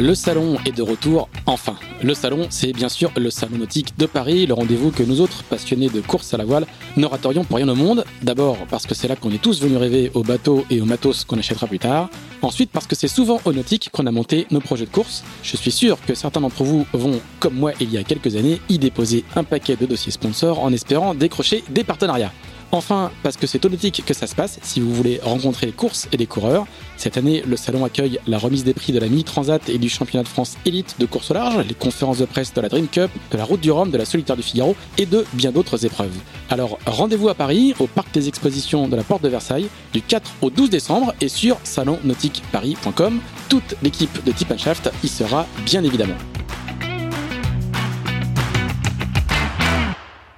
Le salon est de retour enfin. Le salon, c'est bien sûr le salon nautique de Paris, le rendez-vous que nous autres passionnés de course à la voile n'oratorions pour rien au monde. D'abord parce que c'est là qu'on est tous venus rêver aux bateaux et aux matos qu'on achètera plus tard. Ensuite parce que c'est souvent au nautique qu'on a monté nos projets de course. Je suis sûr que certains d'entre vous vont, comme moi il y a quelques années, y déposer un paquet de dossiers sponsors en espérant décrocher des partenariats. Enfin, parce que c'est au nautique que ça se passe, si vous voulez rencontrer les courses et les coureurs. Cette année, le salon accueille la remise des prix de la Mini Transat et du championnat de France élite de course au large, les conférences de presse de la Dream Cup, de la Route du Rhum, de la Solitaire du Figaro et de bien d'autres épreuves. Alors rendez-vous à Paris, au parc des expositions de la Porte de Versailles, du 4 au 12 décembre et sur salonnautiqueparis.com. Toute l'équipe de Tip Shaft y sera bien évidemment.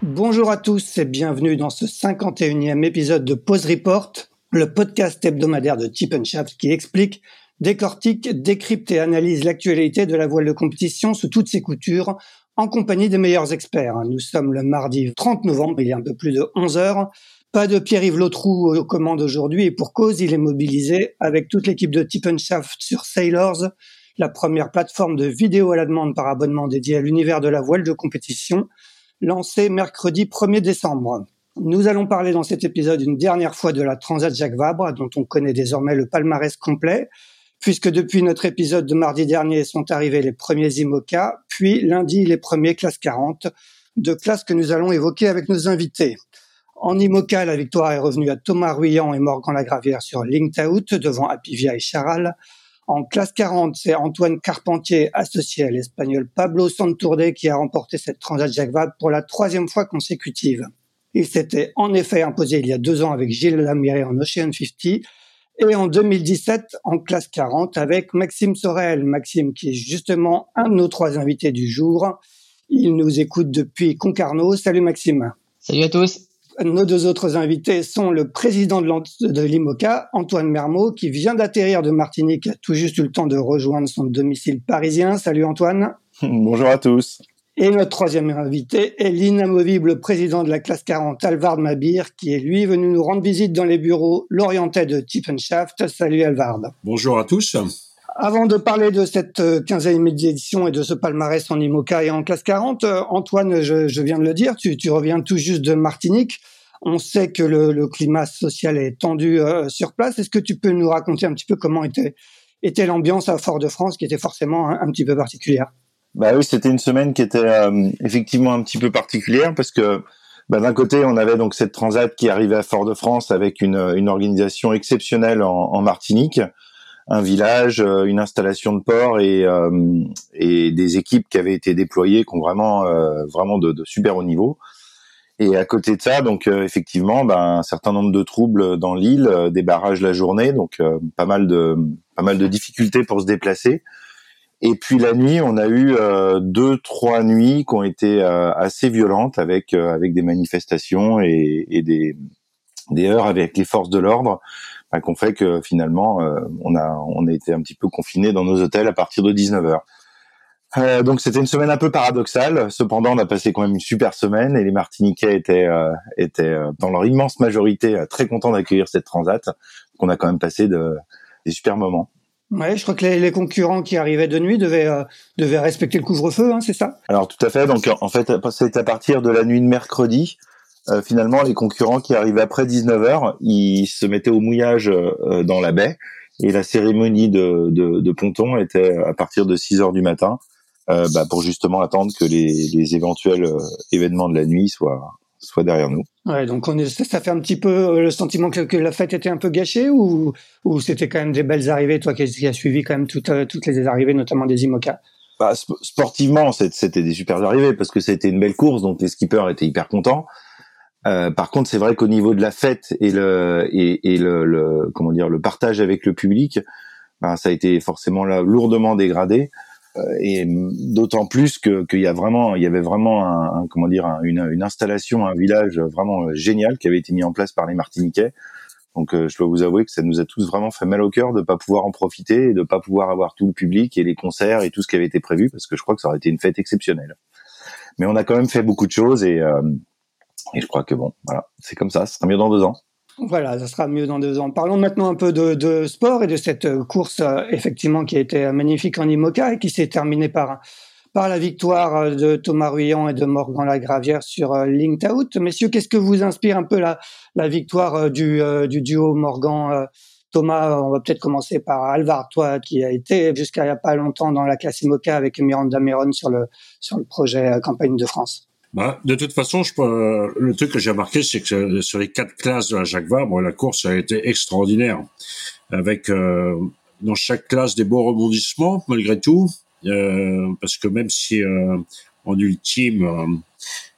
Bonjour à tous et bienvenue dans ce 51e épisode de Pause Report, le podcast hebdomadaire de Tip Shaft qui explique, décortique, décrypte et analyse l'actualité de la voile de compétition sous toutes ses coutures en compagnie des meilleurs experts. Nous sommes le mardi 30 novembre, il y a un peu plus de 11 heures. Pas de Pierre-Yves Lotrou aux commandes aujourd'hui et pour cause, il est mobilisé avec toute l'équipe de Tip Shaft sur Sailors, la première plateforme de vidéo à la demande par abonnement dédiée à l'univers de la voile de compétition lancé mercredi 1er décembre. Nous allons parler dans cet épisode une dernière fois de la Transat Jacques Vabre, dont on connaît désormais le palmarès complet, puisque depuis notre épisode de mardi dernier sont arrivés les premiers IMOCA, puis lundi les premiers classes 40, deux classes que nous allons évoquer avec nos invités. En IMOCA, la victoire est revenue à Thomas Ruyant et Morgan Lagravière sur Linked Out devant Apivia et Charal. En classe 40, c'est Antoine Carpentier, associé à l'espagnol Pablo Santourde, qui a remporté cette Transat Jacques Vabre pour la troisième fois consécutive. Il s'était en effet imposé il y a deux ans avec Gilles Lamiré en Ocean 50 et en 2017 en classe 40 avec Maxime Sorel. Maxime qui est justement un de nos trois invités du jour. Il nous écoute depuis Concarneau. Salut Maxime. Salut à tous. Nos deux autres invités sont le président de l'IMOCA, Antoine Mermot, qui vient d'atterrir de Martinique, a tout juste eu le temps de rejoindre son domicile parisien. Salut Antoine. Bonjour à tous. Et notre troisième invité est l'inamovible président de la classe 40, Alvard Mabir, qui est lui venu nous rendre visite dans les bureaux l'orientais de Tippenshaft. Salut Alvard. Bonjour à tous. Avant de parler de cette 15e euh, édition et de ce palmarès en IMOCA et en classe 40, euh, Antoine, je, viens de le dire, tu, reviens tout juste de Martinique. On sait que le, climat social est tendu euh, sur place. Est-ce que tu peux nous raconter un petit peu comment était, était l'ambiance à Fort-de-France, qui était forcément un, petit peu particulière? Bah oui, c'était une semaine qui était effectivement un petit peu particulière parce que bah, d'un côté, on avait donc cette transat qui arrivait à Fort-de-France avec une, organisation exceptionnelle en Martinique un village, euh, une installation de port et, euh, et des équipes qui avaient été déployées, qui ont vraiment euh, vraiment de, de, super haut niveau. Et à côté de ça, donc effectivement, ben, un certain nombre de troubles dans l'île, des barrages la journée, donc pas mal de pas mal de difficultés pour se déplacer. Et puis la nuit, on a eu deux, trois nuits qui ont été assez violentes avec avec des manifestations et, et des des heures avec les forces de l'ordre qu'on fait que finalement euh, on a on a été un petit peu confiné dans nos hôtels à partir de 19 h euh, donc c'était une semaine un peu paradoxale. Cependant, on a passé quand même une super semaine et les Martiniquais étaient euh, étaient dans leur immense majorité très contents d'accueillir cette transat. qu'on a quand même passé de, des super moments. Ouais, je crois que les, concurrents qui arrivaient de nuit devaient devaient respecter le couvre-feu, hein, c'est ça? Alors tout à fait. Donc en fait, c'est à partir de la nuit de mercredi euh, finalement, les concurrents qui arrivaient après 19h, ils se mettaient au mouillage euh, dans la baie et la cérémonie de, de, de, ponton était à partir de 6 heures du matin euh, bah, pour justement attendre que les, les éventuels euh, événements de la nuit soient, soient derrière nous. Ouais, donc on est, ça fait un petit peu le sentiment que, que la fête était un peu gâchée ou, ou c'était quand même des belles arrivées, toi qui, qui as suivi quand même toutes, toutes les arrivées, notamment des IMOCA? Bah, Sportivement, c'était des super arrivées parce que c'était une belle course, donc les skippers étaient hyper contents. Euh, par contre, c'est vrai qu'au niveau de la fête et le et, le, le, comment dire le partage avec le public, ben, ça a été forcément là lourdement dégradé. et d'autant plus que qu'il y a vraiment, il y avait vraiment un, comment dire, une, une, installation, un village vraiment génial qui avait été mis en place par les Martiniquais. Donc, je dois vous avouer que ça nous a tous vraiment fait mal au cœur de pas pouvoir en profiter et de pas pouvoir avoir tout le public et les concerts et tout ce qui avait été prévu, parce que je crois que ça aurait été une fête exceptionnelle. Mais on a quand même fait beaucoup de choses et et je crois que bon, voilà, c'est comme ça. Ce sera mieux dans deux ans. Voilà, ça sera mieux dans deux ans. Parlons maintenant un peu de, sport et de cette euh, course euh, effectivement qui a été magnifique en IMOCA et qui s'est terminée par par la victoire euh, de Thomas Ruyant et de Morgan Lagravière sur Linked Out. Messieurs, qu'est-ce que vous inspire un peu la, la victoire du, du duo Morgan Thomas, on va peut-être commencer par Alvar, toi qui a été jusqu'à il n'y a pas longtemps dans la classe IMOCA avec Miranda Meron sur le sur le projet campagne de France. Bah, de toute façon, je, le truc que j'ai remarqué, c'est que sur les quatre classes de la Jacques Vabre, la course a été extraordinaire, avec euh, dans chaque classe des beaux rebondissements malgré tout, euh, parce que même si euh, en ultime euh,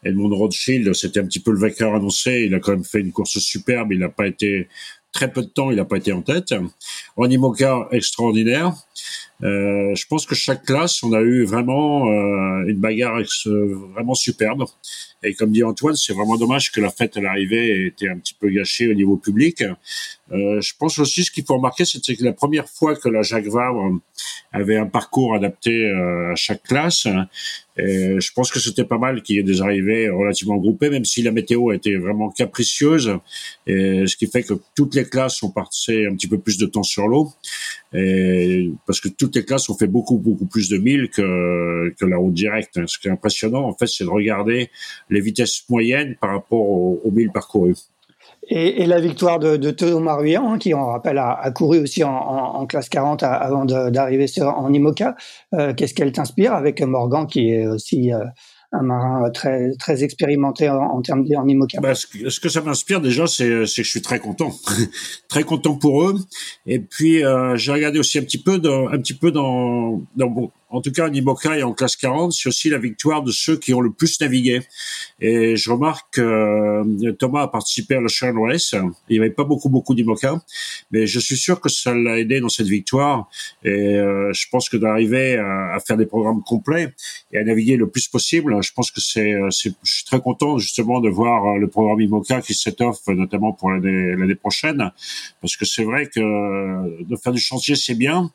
Edmond Rothschild c'était un petit peu le vainqueur annoncé, il a quand même fait une course superbe, il n'a pas été très peu de temps, il n'a pas été en tête. En IMOCA, extraordinaire. Euh, je pense que chaque classe, on a eu vraiment euh, une bagarre vraiment superbe. Et comme dit Antoine, c'est vraiment dommage que la fête à l'arrivée ait été un petit peu gâchée au niveau public. Euh, je pense aussi ce qu'il faut remarquer, c'est que la première fois que la Jacques Vabre avait un parcours adapté à chaque classe, je pense que c'était pas mal qu'il y ait des arrivées relativement groupées, même si la météo a été vraiment capricieuse, ce qui fait que toutes les classes ont passé un petit peu plus de temps sur l'eau, parce que toutes les classes ont fait beaucoup beaucoup plus de milles que, que la route directe. Ce qui est impressionnant, en fait, c'est de regarder les vitesses moyennes par rapport aux, aux milles parcourus. Et, la victoire de, de Thomas Ruyant, hein, qui, on rappelle, a, couru aussi en classe 40 avant d'arriver en IMOCA. Euh, Qu'est-ce qu'elle t'inspire avec Morgan, qui est aussi euh, un marin très très expérimenté en, termes en bah, ce, que, ce, que, ça m'inspire déjà, c'est que je suis très content, très content pour eux. Et puis euh, j'ai regardé aussi un petit peu dans, un petit peu dans, dans en tout cas en IMOCA et en classe 40, c'est aussi la victoire de ceux qui ont le plus navigué. Et je remarque que euh, Thomas a participé à la Sharon Race. Il n'y avait pas beaucoup, beaucoup d'IMOCA, mais je suis sûr que ça l'a aidé dans cette victoire. Et euh, je pense que d'arriver à, faire des programmes complets et à naviguer le plus possible, je pense que c'est, euh, je suis très content justement de voir le programme IMOCA qui s'étoffe, notamment pour l'année, l'année prochaine, parce que c'est vrai que de faire du chantier c'est bien,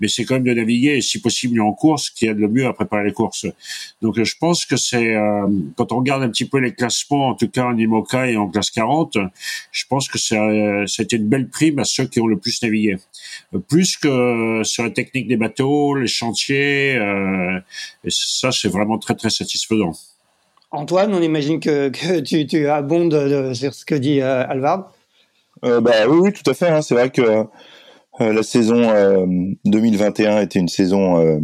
mais c'est quand même de naviguer et si possible en course qui aide le mieux à préparer les courses. Donc je pense que c'est euh, quand on regarde un petit peu les classements, en tout cas en IMOCA et en classe 40, je pense que ça, c'était une belle prime à ceux qui ont le plus navigué. Plus que sur la technique des bateaux, les chantiers, euh, et ça c'est vraiment très très satisfaisant. Antoine, on imagine que, que tu, tu abondes sur ce que dit euh, Alvard. Euh, bah, oui, oui, tout à fait. Hein. C'est vrai que euh, la saison 2021 était une saison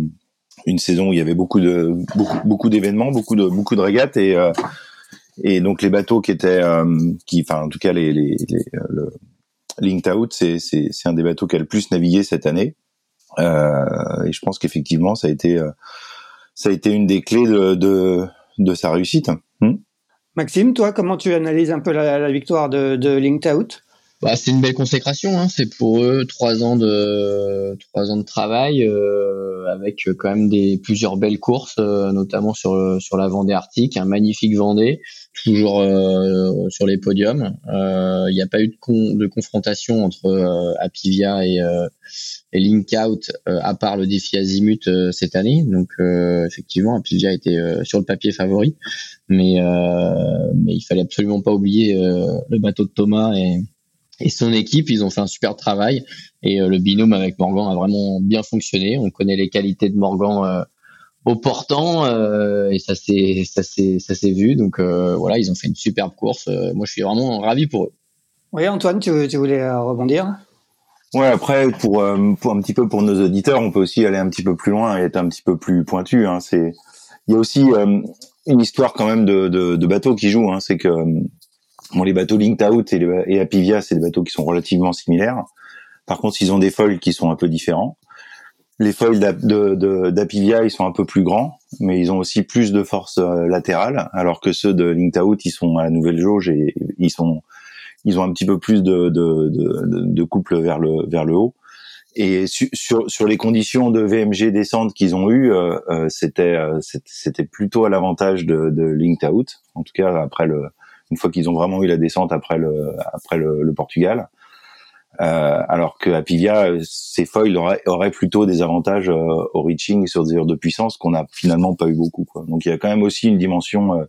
une saison où il y avait beaucoup de beaucoup, d'événements, beaucoup de beaucoup de régates et euh, et donc les bateaux qui étaient euh, qui enfin en tout cas les les, le Linked Out c'est c'est c'est un des bateaux qui a le plus navigué cette année. Euh, et je pense qu'effectivement ça a été ça a été une des clés de de, sa réussite. Hmm? Maxime, toi, comment tu analyses un peu la, la victoire de, de Linked Out bah, c'est une belle consécration. Hein. C'est pour eux trois ans de trois ans de travail euh, avec quand même des plusieurs belles courses, euh, notamment sur sur la Vendée Arctique, un magnifique Vendée, toujours euh, sur les podiums. Euh, il n'y a pas eu de, de confrontation entre euh, Apivia et, et Link Out à part le défi Azimut cette année. Donc effectivement, Apivia était sur le papier favori, mais mais il fallait absolument pas oublier le bateau de Thomas et et son équipe, ils ont fait un super travail et euh, le binôme avec Morgan a vraiment bien fonctionné. On connaît les qualités de Morgan euh, au portant euh, et ça s'est ça s'est ça s'est vu. Donc voilà, ils ont fait une superbe course. moi, je suis vraiment ravi pour eux. Oui, Antoine, tu, tu voulais rebondir? Ouais, après pour, pour un petit peu pour nos auditeurs, on peut aussi aller un petit peu plus loin et être un petit peu plus pointu. Hein. C'est il y a aussi une histoire quand même de, de, de bateau qui joue. Hein. C'est que Bon, les bateaux Linked Out et, Apivia, c'est des bateaux qui sont relativement similaires. Par contre, ils ont des foils qui sont un peu différents. Les foils d'Apivia, ils sont un peu plus grands, mais ils ont aussi plus de force euh, latérale, alors que ceux de Linked Out, ils sont à la nouvelle jauge et ils sont, ils ont un petit peu plus de, de, de, de couple vers le vers le haut. et sur, sur les conditions de VMG descente qu'ils ont eues, c'était c'était plutôt à l'avantage de, de Linked Out. En tout cas, après le, une fois qu'ils ont vraiment eu la descente après le Portugal. Euh, alors que ces foils auraient, plutôt des avantages euh, au reaching sur des heures de puissance qu'on n'a finalement pas eu beaucoup. Donc il y a quand même aussi une dimension euh,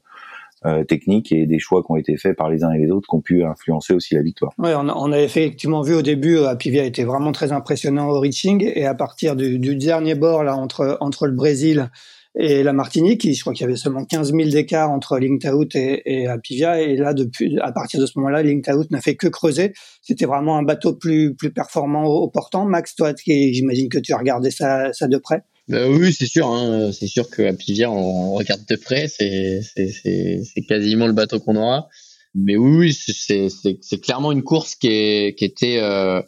euh, technique et des choix qui ont été faits par les uns et les autres qui ont pu influencer aussi la victoire. Oui, on, on a effectivement vu au début, Apivia était vraiment très impressionnant au reaching et à partir du, du dernier bord là entre entre le Brésil et la Martinique. Je crois qu'il y avait seulement 15 000 d'écart entre Linked et, et Apivia. Et là, depuis, à partir de ce moment-là, Linked n'a fait que creuser. C'était vraiment un bateau plus, plus performant au, portant. Max, toi, j'imagine que tu as regardé ça, ça de près. Bah oui, c'est sûr. Hein. C'est sûr que Apivia, on regarde de près. C'est, quasiment le bateau qu'on aura. Mais oui, c'est, clairement une course qui, est, qui était euh,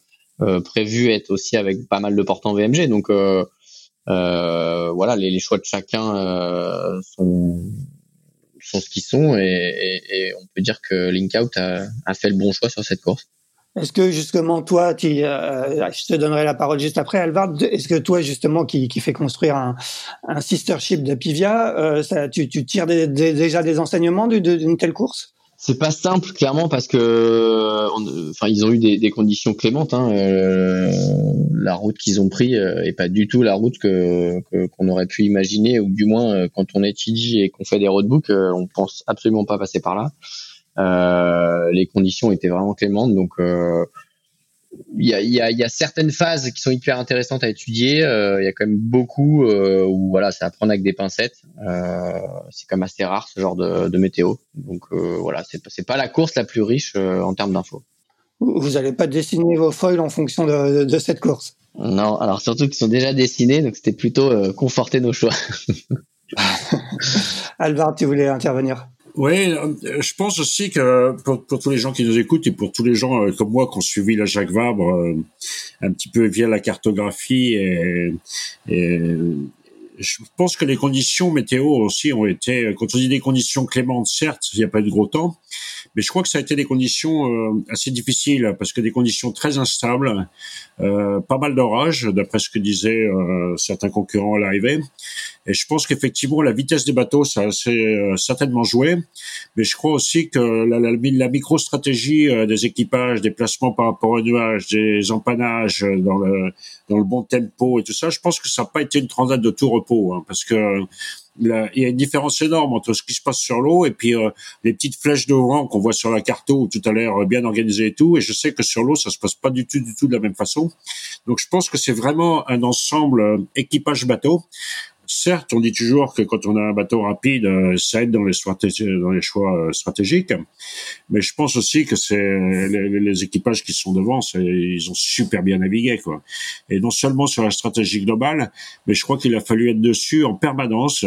euh, prévue être aussi avec pas mal de portants VMG. Donc, euh, voilà, les, les, choix de chacun euh, sont sont ce qu'ils sont et, et, et, on peut dire que Linkout a, a, fait le bon choix sur cette course. Est-ce que justement toi, tu, euh, je te donnerai la parole juste après, Alvard. Est-ce que toi justement qui, qui fait construire un, un sister ship de Pivia, euh, ça, tu, tu tires des, des, déjà des enseignements d'une telle course? C'est pas simple clairement parce que enfin ils ont eu des, des conditions clémentes hein, euh, la route qu'ils ont pris euh, est pas du tout la route que qu'on aurait pu imaginer ou du moins euh, quand on étudie et qu'on fait des roadbooks on pense absolument pas passer par là. Les conditions étaient vraiment clémentes donc il y a, y, a, y a, certaines phases qui sont hyper intéressantes à étudier. Euh, il y a quand même beaucoup euh, où voilà, c'est à prendre avec des pincettes. Euh, c'est quand même assez rare ce genre de, de météo. Donc euh, voilà, c'est c'est pas la course la plus riche euh, en termes d'infos. Vous n'allez pas dessiner vos foils en fonction de, de, cette course? Non, alors surtout qu'ils sont déjà dessinés, donc c'était plutôt euh, conforter nos choix. Alvar, tu voulais intervenir? Oui, euh, je pense aussi que pour, tous les gens qui nous écoutent et pour tous les gens euh, comme moi qui ont suivi la Jacques Vabre euh, un petit peu via la cartographie et, et je pense que les conditions météo aussi ont été, quand on dit des conditions clémentes, certes, il n'y a pas eu de gros temps, mais je crois que ça a été des conditions euh, assez difficiles parce que des conditions très instables, euh, pas mal d'orages, d'après ce que disaient euh, certains concurrents à l'arrivée. Et je pense qu'effectivement, la vitesse des bateaux, ça a assez, certainement joué. Mais je crois aussi que la, la, la micro-stratégie des équipages, des placements par rapport aux nuages, des empannages dans le, dans le bon tempo et tout ça, je pense que ça n'a pas été une transat de tout repos, hein, parce que il y a une différence énorme entre ce qui se passe sur l'eau et puis euh, les petites flèches de vent qu'on voit sur la carte où tout a l'air bien organisé et tout. Et je sais que sur l'eau, ça se passe pas du tout, du tout de la même façon. Donc je pense que c'est vraiment un ensemble euh, équipage bateau certes, on dit toujours que quand on a un bateau rapide, euh, ça aide dans les, les choix euh, stratégiques, mais je pense aussi que c'est les, équipages qui sont devant, ils ont super bien navigué, quoi. Et non seulement sur la stratégie globale, mais je crois qu'il a fallu être dessus en permanence,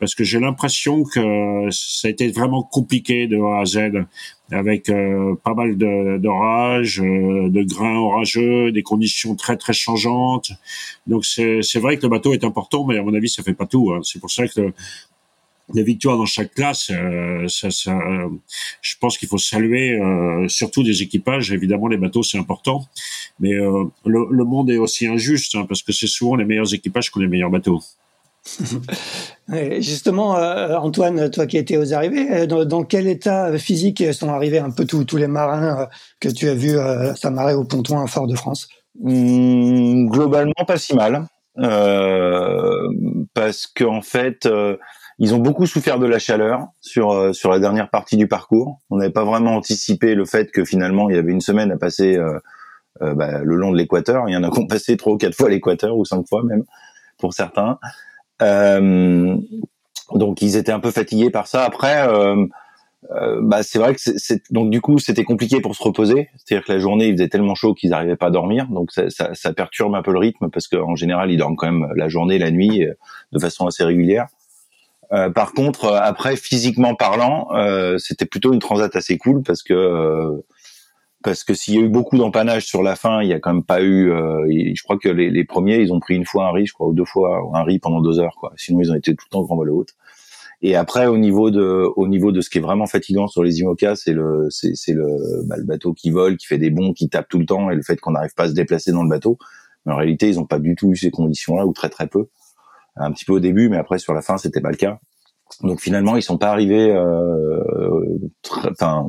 parce que j'ai l'impression que ça a été vraiment compliqué de A à Z avec euh, pas mal d'orages, de, de, grains orageux, des conditions très très changeantes. Donc c'est vrai que le bateau est important, mais à mon avis ça fait pas tout. Hein. C'est pour ça que les victoires dans chaque classe, euh, ça, ça, je pense qu'il faut saluer euh, surtout des équipages. Évidemment, les bateaux c'est important, mais le, le, monde est aussi injuste hein, parce que c'est souvent les meilleurs équipages qui ont les meilleurs bateaux. Justement, euh, Antoine, toi qui étais aux arrivées, euh, dans, quel état physique sont arrivés un peu tous, les marins euh, que tu as vus à s'amarrer au ponton Fort-de-France? Mmh, Globalement, pas si mal. parce qu'en fait, ils ont beaucoup souffert de la chaleur sur sur la dernière partie du parcours. On n'avait pas vraiment anticipé le fait que finalement il y avait une semaine à passer bah, le long de l'équateur. Il y en a qui ont passé trois ou quatre fois l'équateur ou cinq fois même pour certains. Euh, donc ils étaient un peu fatigués par ça. Après, euh, euh, bah, c'est vrai que c'est donc du coup c'était compliqué pour se reposer. C'est-à-dire que la journée il faisait tellement chaud qu'ils n'arrivaient pas à dormir, donc ça, ça, ça, perturbe un peu le rythme parce qu'en général ils dorment quand même la journée, la nuit de façon assez régulière. Euh, par contre, après physiquement parlant, euh, c'était plutôt une transat assez cool parce que parce que s'il y a eu beaucoup d'empannage sur la fin, il y a quand même pas eu. Euh, je crois que les, les, premiers, ils ont pris une fois un riz, je crois, ou deux fois un riz pendant deux heures, quoi. Sinon, ils ont été tout le temps grand vol haute. Et après, au niveau de, au niveau de ce qui est vraiment fatigant sur les IMOCA, c'est le, c'est, le, bah, le bateau qui vole, qui fait des bonds, qui tape tout le temps, et le fait qu'on n'arrive pas à se déplacer dans le bateau, Mais en réalité, ils n'ont pas du tout eu ces conditions-là, ou très très peu. Un petit peu au début, mais après sur la fin, c'était pas le cas. Donc finalement, ils sont pas arrivés, euh, enfin,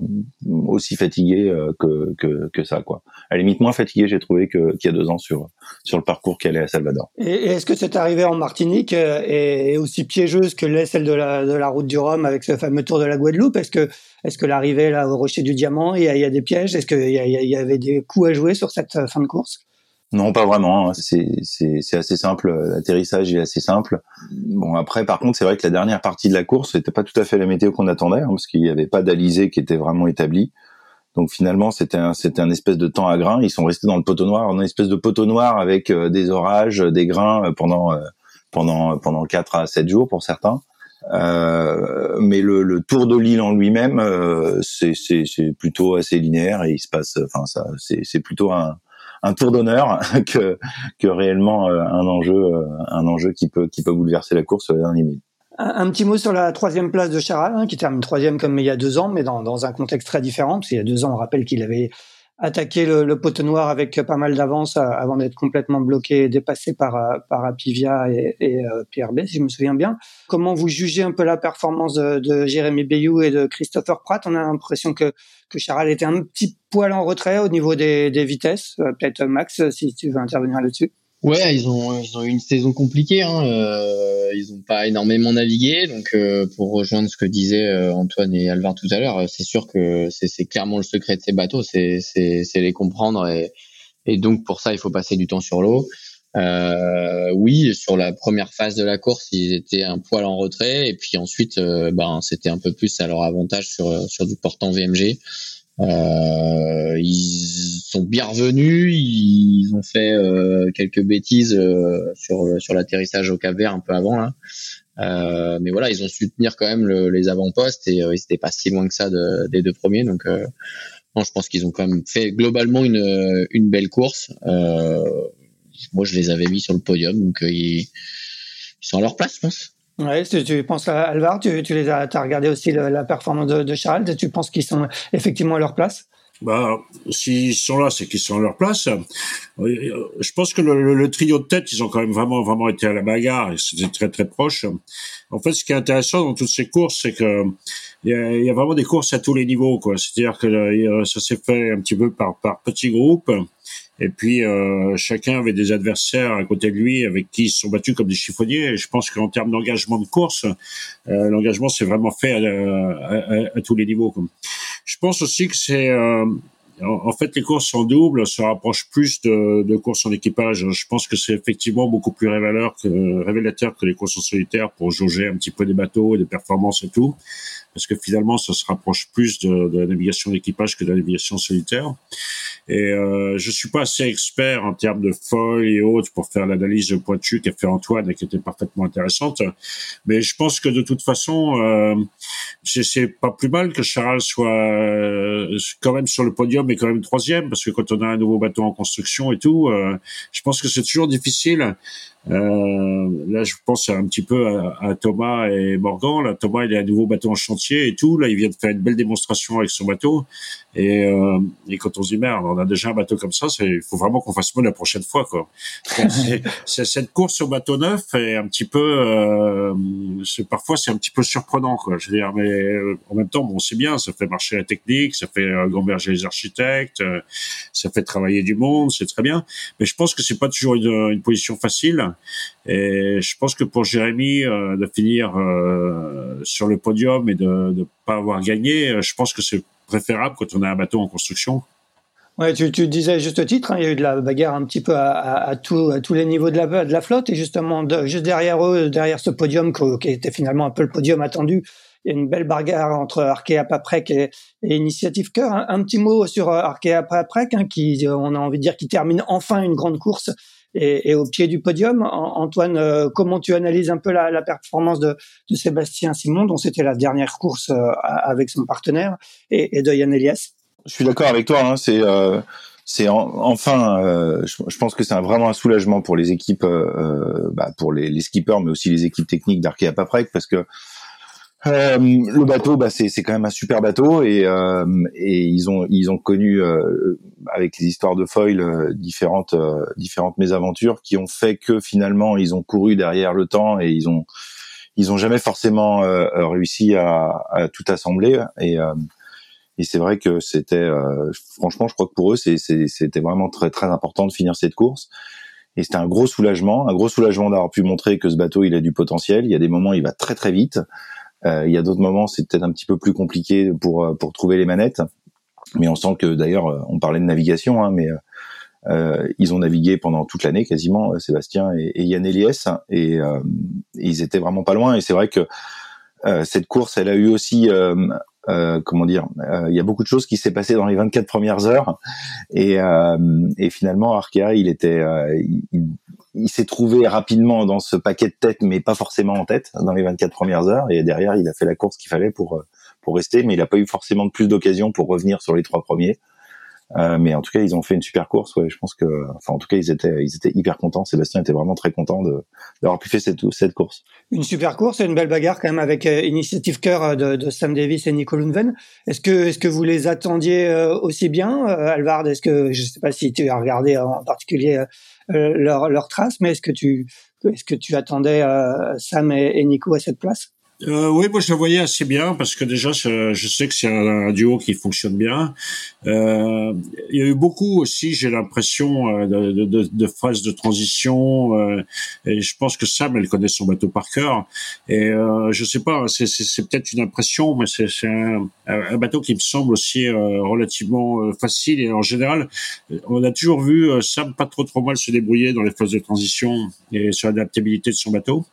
aussi fatigués euh, que, que, que ça, quoi. À la limite moins fatigués, j'ai trouvé que qu'il y a deux ans sur sur le parcours qu'elle est à Salvador. Et, est-ce que cette arrivée en Martinique euh, est aussi piégeuse que l'est celle de la de la route du Rhum avec ce fameux tour de la Guadeloupe? Est-ce que est-ce que l'arrivée là au Rocher du Diamant, il y a, y a des pièges? Est-ce qu'il y, y avait des coups à jouer sur cette fin de course? Non, pas vraiment. Hein. C'est assez simple. L'atterrissage est assez simple. Bon après, par contre, c'est vrai que la dernière partie de la course, c'était pas tout à fait la météo qu'on attendait, hein, parce qu'il n'y avait pas d'alizé qui était vraiment établi. Donc finalement, c'était un un espèce de temps à grains. Ils sont restés dans le poteau noir, une espèce de poteau noir avec euh, des orages, des grains euh, pendant euh, pendant pendant quatre à sept jours pour certains. Euh, mais le, le, tour de l'île en lui-même, euh, c'est plutôt assez linéaire et il se passe, enfin ça, c'est plutôt un, un tour d'honneur que que réellement euh, un enjeu euh, un enjeu qui peut qui peut bouleverser la course sur les derniers milles. Un, petit mot sur la troisième place de Charal, hein, qui termine troisième comme il y a deux ans, mais dans, dans un contexte très différent, parce qu'il y a deux ans, on rappelle qu'il avait attaqué le, le noir avec pas mal d'avance euh, avant d'être complètement bloqué et dépassé par, euh, par Apivia et, et euh, PRB, si je me souviens bien. Comment vous jugez un peu la performance de, de Jérémy Bayou et de Christopher Pratt? On a l'impression que, que Charal était un petit poil en retrait au niveau des, des vitesses. Peut-être Max, si tu veux intervenir là-dessus. Ouais, ils ont ils ont eu une saison compliquée. Hein. Euh, ils ont pas énormément navigué, donc euh, pour rejoindre ce que disaient euh, Antoine et Alvar tout à l'heure, c'est sûr que c'est clairement le secret de ces bateaux, c'est c'est c'est les comprendre et et donc pour ça il faut passer du temps sur l'eau. Euh, oui, sur la première phase de la course, ils étaient un poil en retrait et puis ensuite, ben c'était un peu plus à leur avantage sur sur du portant VMG. Euh, ils sont bien revenus, ils ont fait euh, quelques bêtises euh, sur sur l'atterrissage au Cap Vert un peu avant là. Euh, mais voilà, ils ont su tenir quand même le, les avant-postes et ils n'étaient pas si loin que ça de, des deux premiers. Donc, non, je pense qu'ils ont quand même fait globalement une, une belle course. moi, je les avais mis sur le podium, donc ils, ils sont à leur place, je pense. Ouais, tu, tu penses à Alvar, tu, tu les as, as regardé aussi la performance de, de Charles, tu penses qu'ils sont effectivement à leur place? Bah, s'ils sont là, c'est qu'ils sont à leur place. Je pense que le, le, trio de tête, ils ont quand même vraiment, vraiment été à la bagarre et c'était très, très proche. En fait, ce qui est intéressant dans toutes ces courses, c'est que il y a, y a, vraiment des courses à tous les niveaux, quoi. C'est-à-dire que ça s'est fait un petit peu par, par petits groupes. Et puis euh, chacun avait des adversaires à côté de lui avec qui ils se sont battus comme des chiffonniers. Et je pense qu'en termes d'engagement de course, euh, l'engagement s'est vraiment fait à, à, à, tous les niveaux. Je pense aussi que c'est euh, en fait, les courses en double se rapprochent plus de, de courses en équipage. Je pense que c'est effectivement beaucoup plus révélateur que, les courses en solitaire pour jauger un petit peu des bateaux, des performances et tout parce que finalement, ça se rapproche plus de, de la navigation d'équipage que de la navigation solitaire. Et euh, je suis pas assez expert en termes de foil et autres pour faire l'analyse de pointu qu'a fait Antoine et qui était parfaitement intéressante. Mais je pense que de toute façon, euh, c'est pas plus mal que Charles soit euh, quand même sur le podium et quand même troisième, parce que quand on a un nouveau bateau en construction et tout, euh, je pense que c'est toujours difficile euh, là, je pense un petit peu à, Thomas et Morgan. Là, Thomas, il a un nouveau bateau en chantier et tout. Là, il vient de faire une belle démonstration avec son bateau. Et, euh, et quand on se dit merde, on a déjà un bateau comme ça, il faut vraiment qu'on fasse mieux la prochaine fois, quoi. c'est cette course au bateau neuf est un petit peu, euh, parfois c'est un petit peu surprenant, quoi. Je veux dire, mais euh, en même temps, bon, c'est bien, ça fait marcher la technique, ça fait euh, gamberger les architectes, euh, ça fait travailler du monde, c'est très bien. Mais je pense que c'est pas toujours une, une position facile. Et je pense que pour Jérémy, euh, de finir euh, sur le podium et de ne pas avoir gagné, euh, je pense que c'est préférable quand on a un bateau en construction. Ouais, tu, tu disais juste titre, hein, il y a eu de la bagarre un petit peu à, tous les niveaux de la, flotte et justement juste derrière eux, derrière ce podium qui était finalement un peu le podium attendu, il y a une belle bagarre entre Arkea Paprec et, et Initiative Cœur. Un, petit mot sur Arkea Paprec, hein, qui, on a envie de dire, qui termine enfin une grande course et, au pied du podium. Antoine, euh, comment tu analyses un peu la, performance de, Sébastien Simon, dont c'était la dernière course euh, avec son partenaire, et, de Yann Elias? Je suis d'accord avec toi. Hein, c'est euh, c'est enfin, je, pense que c'est vraiment un soulagement pour les équipes, bah, pour les, les, skippers, mais aussi les équipes techniques d'Arkea Paprec, parce que Euh, le bateau, bah, c'est quand même un super bateau et, euh, et ils ont ils ont connu euh, avec les histoires de foil euh, différentes euh, différentes mésaventures qui ont fait que finalement ils ont couru derrière le temps et ils ont ils ont jamais forcément réussi à, à, tout assembler et et c'est vrai que c'était franchement je crois que pour eux c'était vraiment très très important de finir cette course et c'était un gros soulagement un gros soulagement d'avoir pu montrer que ce bateau il a du potentiel. Il y a des moments il va très très vite il y a d'autres moments, c'est peut-être un petit peu plus compliqué pour euh, pour trouver les manettes. Mais on sent que d'ailleurs, euh, on parlait de navigation, hein, mais euh, ils ont navigué pendant toute l'année quasiment, Sébastien et, et Yann Eliès, et, euh, ils étaient vraiment pas loin. Et c'est vrai que euh, cette course, elle a eu aussi, comment dire, il y a beaucoup de choses qui s'est passé dans les 24 premières heures, et, et finalement Arkea, il était, il, il s'est trouvé rapidement dans ce paquet de tête, mais pas forcément en tête dans les 24 premières heures. Et derrière, il a fait la course qu'il fallait pour euh, pour rester, mais il n'a pas eu forcément plus d'occasions pour revenir sur les trois premiers. Euh, mais en tout cas, ils ont fait une super course. Ouais, je pense que, enfin, en tout cas, ils étaient, ils étaient hyper contents. Sébastien était vraiment très content d'avoir pu faire cette cette course. Une super course une belle bagarre quand même avec euh, Initiative Cœur euh, de, de, Sam Davis et Nico Lundven. Est-ce que est-ce que vous les attendiez euh, aussi bien, Alvard? Est-ce que je sais pas si tu as regardé en particulier leurs leur traces, mais est-ce que tu est-ce que tu attendais Sam et Nico à cette place? Euh, oui, moi je le voyais assez bien parce que déjà je sais que c'est un, duo qui fonctionne bien. Euh, il y a eu beaucoup aussi, j'ai l'impression, euh, de, de, de, phases de transition. Euh, et je pense que Sam, elle connaît son bateau par cœur. Et euh, je sais pas, c'est peut-être une impression, mais c'est un, un, bateau qui me semble aussi euh, relativement facile. Et en général, on a toujours vu Sam pas trop trop mal se débrouiller dans les phases de transition et sur l'adaptabilité de son bateau.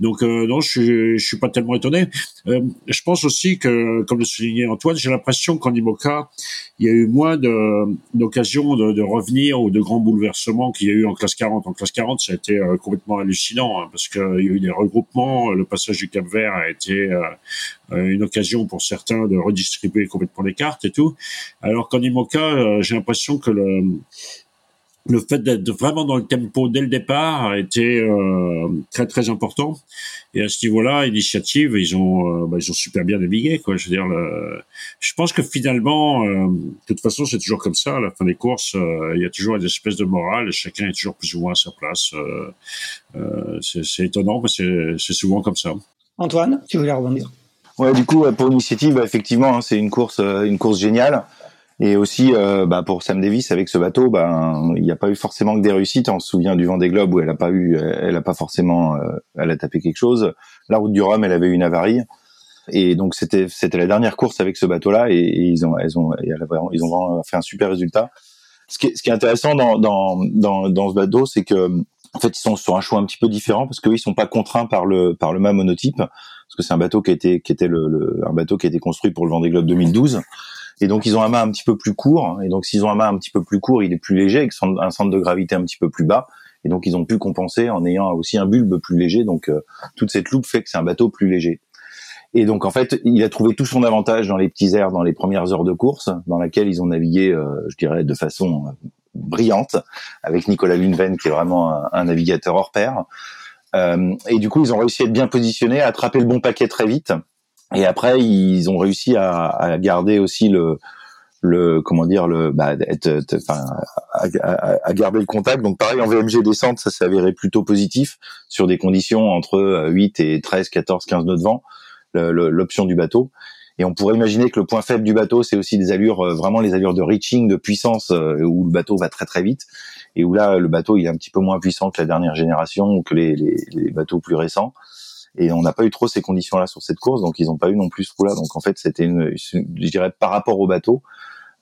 Donc non, je, je suis pas tellement étonné. Euh, je pense aussi que, comme le soulignait Antoine, j'ai l'impression qu'en IMOCA, il y a eu moins d'occasions de, de, revenir ou de grands bouleversements qu'il y a eu en classe 40. En classe 40, ça a été euh, complètement hallucinant hein, parce qu'il y a eu des regroupements. Le passage du Cap Vert a été euh, une occasion pour certains de redistribuer complètement les cartes et tout. Alors qu'en IMOCA, j'ai l'impression que le le fait d'être vraiment dans le tempo dès le départ a été euh, très très important. Et à ce niveau-là, initiative, ils ont euh, bah, ils ont super bien navigué quoi. Je veux dire, le... je pense que finalement, euh, de toute façon, c'est toujours comme ça. À la fin des courses, il y a toujours une espèce de morale. Chacun est toujours plus ou moins à sa place. c'est étonnant, mais c'est souvent comme ça. Antoine, tu voulais rebondir? Ouais, du coup, pour l'initiative, bah, effectivement, hein, c'est une course, une course géniale. Et aussi, euh, bah, pour Sam Davis avec ce bateau, ben il n'y a pas eu forcément que des réussites. On se souvient du vent des globes où elle a pas eu, elle a pas forcément, euh, elle a tapé quelque chose. La route du Rhum, elle avait eu une avarie. Et donc c'était c'était la dernière course avec ce bateau-là et, ils ont elles ont ils ont fait un super résultat. Ce qui est, ce qui est intéressant dans dans dans, ce bateau, c'est que en fait ils sont sur un choix un petit peu différent parce qu'ils sont pas contraints par le par le même monotype parce que c'est un bateau qui était qui était le, le, un bateau qui a été construit pour le Vendée Globe 2012 et donc ils ont un mât un petit peu plus court. Et donc s'ils ont un mât un petit peu plus court, il est plus léger, avec un centre de gravité un petit peu plus bas. Et donc ils ont pu compenser en ayant aussi un bulbe plus léger. Donc euh, toute cette loupe fait que c'est un bateau plus léger. Et donc en fait, il a trouvé tout son avantage dans les petits airs, dans les premières heures de course, dans laquelle ils ont navigué, euh, je dirais, de façon euh, brillante, avec Nicolas Lunven qui est vraiment un, navigateur hors pair. Et du coup, ils ont réussi à être bien positionnés, à attraper le bon paquet très vite. Et après, ils ont réussi à, à garder aussi le, le comment dire le bah, être, enfin, à, à, garder le contact. Donc pareil en VMG descente, ça s'est avéré plutôt positif sur des conditions entre 8 et 13, 14, 15 nœuds de vent, l'option du bateau. Et on pourrait imaginer que le point faible du bateau, c'est aussi des allures, euh, vraiment les allures de reaching, de puissance, euh, où le bateau va très très vite, et où là, le bateau, il est un petit peu moins puissant que la dernière génération ou que les, les, les bateaux plus récents. Et on n'a pas eu trop ces conditions-là sur cette course, donc ils n'ont pas eu non plus ce coup-là. Donc en fait, c'était une, je dirais, par rapport au bateau,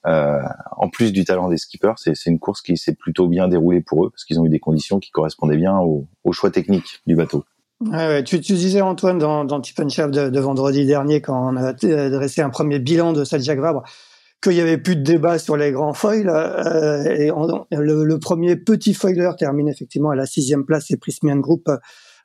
euh, en plus du talent des skippers, c'est une course qui s'est plutôt bien déroulée pour eux parce qu'ils ont eu des conditions qui correspondaient bien au, choix technique du bateau. Tu, disais Antoine dans, dans Tip and de, vendredi dernier quand on a dressé un premier bilan de Jacques Vabre qu'il y avait plus de débat sur les grands foils euh, et le, le, premier petit foiler termine effectivement à la sixième place c'est Prismian Group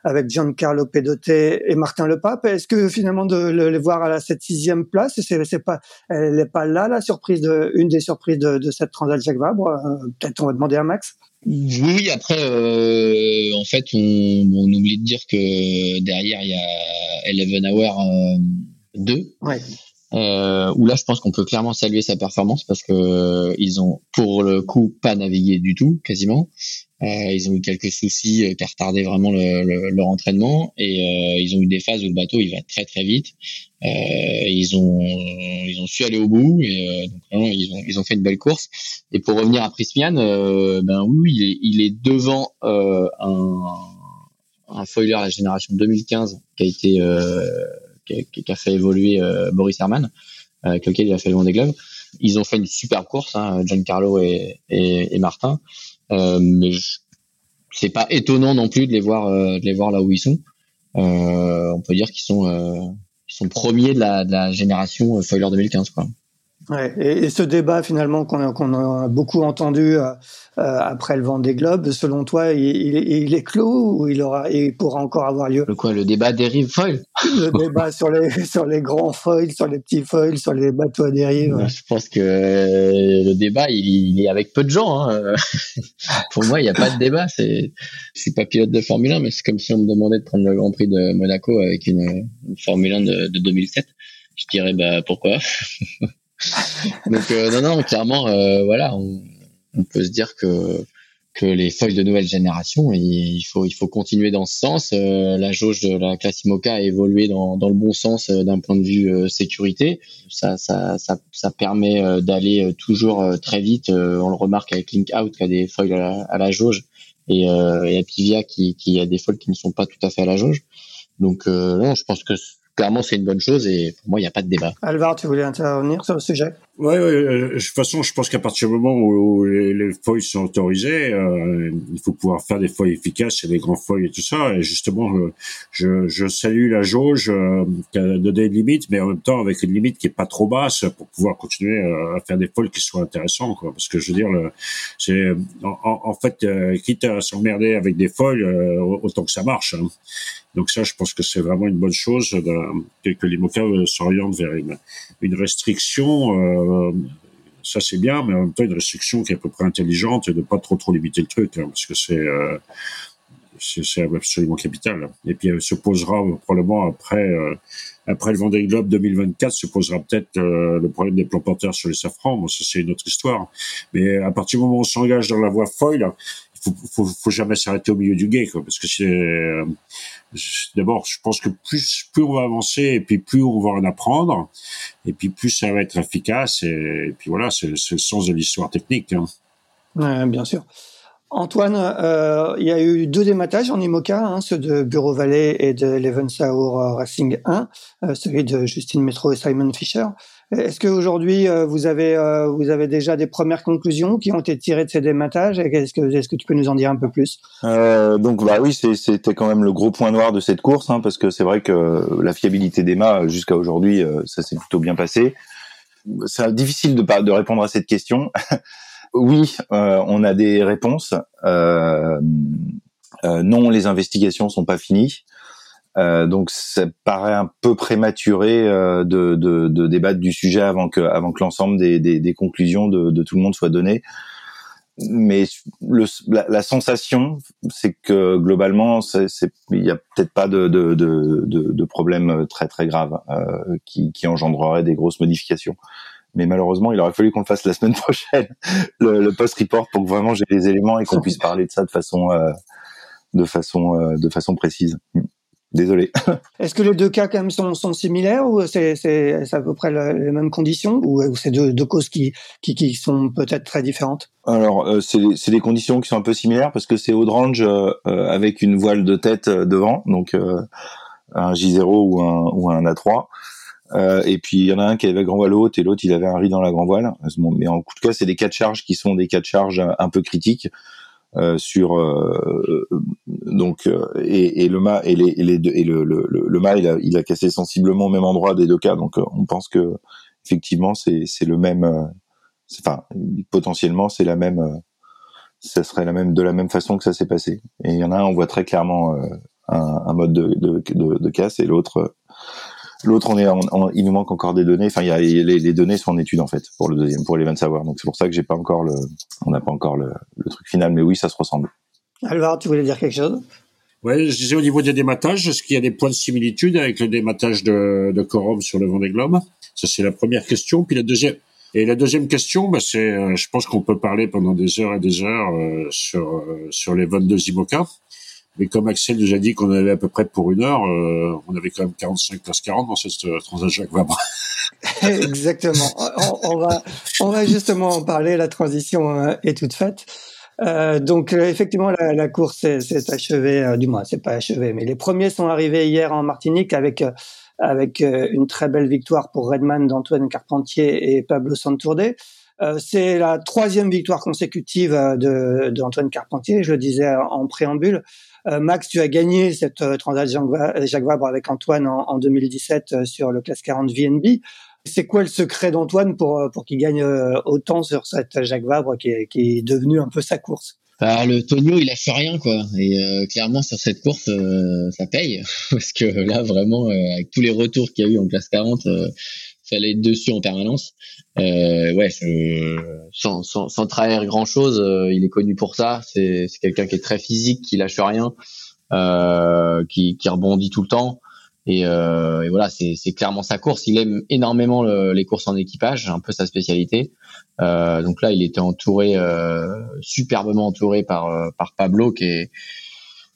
avec Giancarlo Pedote et Martin Lepape. Est-ce que finalement de le, voir à la cette sixième place, c'est, pas, elle n'est pas là la surprise de, une des surprises de, de cette Transat Jacques Vabre. Euh, peut-être on va demander à Max. Oui, après, euh, en fait, on, on, oublie de dire que derrière, il y a Eleven Hour euh, 2. Ouais. Euh, où là, je pense qu'on peut clairement saluer sa performance parce que euh, ils ont, pour le coup, pas navigué du tout, quasiment. Euh, ils ont eu quelques soucis euh, qui a retardé vraiment le, le, leur entraînement et euh, ils ont eu des phases où le bateau il va très très vite. ils ont ils ont su aller au bout et donc vraiment, ils ont ils ont fait une belle course. Et pour revenir à Prismian, ben oui, il est, il est devant un un foiler à la génération 2015 qui a été qui, a fait évoluer euh, Boris Herman, euh, avec lequel il a fait le Vendée Globe. Ils ont fait une super course, hein, Giancarlo et, et, et Martin, euh, mais c'est pas étonnant non plus de les voir, de les voir là où ils sont. on peut dire qu'ils sont, ils sont premiers de la, de la génération Foiler 2015, quoi. Ouais, et, et, ce débat finalement qu'on a, qu'on a beaucoup entendu euh, euh après le vent des globes, selon toi, il, il, il, est clos ou il aura, il pourra encore avoir lieu? Le quoi Le débat dérive foil Le débat sur les sur les grands foils, sur les petits foils, sur les bateaux à dérive. Je pense que le débat, il, il est avec peu de gens. Hein. Pour moi, il n'y a pas de débat. C'est, je suis pas pilote de Formule 1, mais c'est comme si on me demandait de prendre le Grand Prix de Monaco avec une, une Formule 1 de, de 2007. Je dirais bah pourquoi? Donc euh, non, non, clairement, euh, voilà, on, on, peut se dire que que les feuilles de nouvelle génération, il faut il faut continuer dans ce sens. Euh, la jauge de la classe IMOCA a évolué dans, dans le bon sens d'un point de vue sécurité. Ça ça ça, ça permet d'aller toujours très vite. on le remarque avec Link Out qui a des feuilles à la, à la jauge et, et Apivia qui qui a des feuilles qui ne sont pas tout à fait à la jauge. Donc non, je pense que clairement, c'est une bonne chose et pour moi, il n'y a pas de débat. Alvar, tu voulais intervenir sur le sujet? Oui, ouais, euh, de toute façon, je pense qu'à partir du moment où, les, les, feuilles sont autorisées, euh, il faut pouvoir faire des feuilles efficaces et des grands feuilles et tout ça. Et justement, je, je salue la jauge euh, qui a donné une limite, mais en même temps avec une limite qui est pas trop basse pour pouvoir continuer euh, à faire des feuilles qui soient intéressantes. Quoi. Parce que je veux dire, c'est en, en, fait, euh, quitte à s'emmerder avec des feuilles, autant que ça marche. Hein. Donc ça, je pense que c'est vraiment une bonne chose de, que l'IMOCA s'oriente vers une, une restriction. Ça c'est bien, mais en même temps une restriction qui est à peu près intelligente et de pas trop trop limiter le truc, hein, parce que c'est euh, c'est absolument capital. Et puis elle se posera probablement après euh, après le Vendée Globe 2024 se posera peut-être euh, le problème des plans porteurs sur les safrans. Bon, ça c'est une autre histoire. Mais à partir du moment où on s'engage dans la voie foil, il faut, faut, jamais s'arrêter au milieu du guet, parce que c'est d'abord, je pense que plus plus on va avancer et puis plus on va en apprendre et puis plus ça va être efficace et, puis voilà, c'est le sens de l'histoire technique. Hein. Bien sûr. Antoine, euh, il y a eu deux dématages en IMOCA, hein, ceux de Bureau Valley et de Levensaur Racing 1, euh, celui de Justine Metro et Simon Fisher. Est-ce qu'aujourd'hui, euh, vous avez euh, vous avez déjà des premières conclusions qui ont été tirées de ces dématages? Est-ce que est-ce que tu peux nous en dire un peu plus? Euh, Donc bah oui, c'était quand même le gros point noir de cette course, hein, parce que c'est vrai que la fiabilité d'Emma jusqu'à aujourd'hui, euh, ça s'est plutôt bien passé. C'est difficile de de répondre à cette question. oui, on a des réponses. non, les investigations sont pas finies. Euh, donc ça paraît un peu prématuré euh, de, de, de, débattre du sujet avant que, avant que l'ensemble des, des, des, conclusions de, de, tout le monde soient données. Mais le, la, la, sensation, c'est que globalement, il n'y a peut-être pas de, de, problème très très grave euh, qui, qui engendrerait des grosses modifications. Mais malheureusement, il aurait fallu qu'on le fasse la semaine prochaine, le, le post-report, pour que vraiment j'ai les éléments et qu'on puisse parler de ça de façon, euh, de façon, euh, de façon précise. Désolé. Est-ce que les deux cas quand même sont, sont similaires ou c'est, à peu près les mêmes conditions ou, ou c'est deux, deux causes qui, qui, qui sont peut-être très différentes? Alors euh, c'est, c'est des conditions qui sont un peu similaires parce que c'est Audrange euh, euh, avec une voile de tête euh, devant, donc un J0 ou un, ou un A3. et puis il y en a un qui avait grand voile haute et l'autre il avait un riz dans la grand voile. mais en tout cas c'est des cas de charge qui sont des cas de charge un peu critiques. Euh, sur euh, donc euh, et, et, le mât et les, et les deux, et le, le, le, mât il a, il a cassé sensiblement au même endroit des deux cas. Donc on pense que effectivement c'est le même enfin potentiellement c'est la même ça serait la même de la même façon que ça s'est passé. Et il y en a un on voit très clairement un, un, mode de, de, de, de casse et l'autre L'autre, on est, il nous manque encore des données. Enfin, il y a, les, données sont en étude en fait pour le deuxième, pour l'event savoir. Donc c'est pour ça que j'ai pas encore le, on n'a pas encore le, truc final. Mais oui, ça se ressemble. Alvar, tu voulais dire quelque chose? Ouais, je disais au niveau des dématages, est-ce qu'il y a des points de similitude avec le dématage de, de Corum sur le Vendée Globe Ça, c'est la première question. Puis la deuxième, et la deuxième question, bah, c'est, euh, je pense qu'on peut parler pendant des heures et des heures euh, sur euh, sur les 22 IMOCA. Mais comme Axel nous a dit qu'on avait à peu près pour une heure, on avait quand même 45 places 40 dans cette Transat Jacques Vabre. Exactement. On, va on va justement en parler. La transition est toute faite. Euh, donc effectivement la, course s'est achevée, du moins c'est pas achevé, mais les premiers sont arrivés hier en Martinique avec avec euh, une très belle victoire pour Redman d'Antoine Carpentier et Pablo Santourde. Euh, c'est la troisième victoire consécutive euh, d'Antoine Carpentier, je le disais en préambule. Max, tu as gagné cette Transat Jacques Vabre avec Antoine en, 2017 sur le classe 40 VNB. C'est quoi le secret d'Antoine pour, pour qu'il gagne autant sur cette Jacques Vabre qui est, qui devenue un peu sa course? Bah, le Tonio, il fait rien quoi. Et euh, clairement sur cette course, euh, ça paye parce que là vraiment, euh, avec tous les retours qu'il y a eu en classe 40, fallait être dessus en permanence. ouais, sans, sans, sans trahir grand chose, il est connu pour ça. C'est quelqu'un qui est très physique, qui lâche rien, qui, qui rebondit tout le temps. Et, euh, et voilà, c'est clairement sa course. Il aime énormément les courses en équipage, un peu sa spécialité. Euh, donc là, il était entouré, euh, superbement entouré par euh, par Pablo, qui est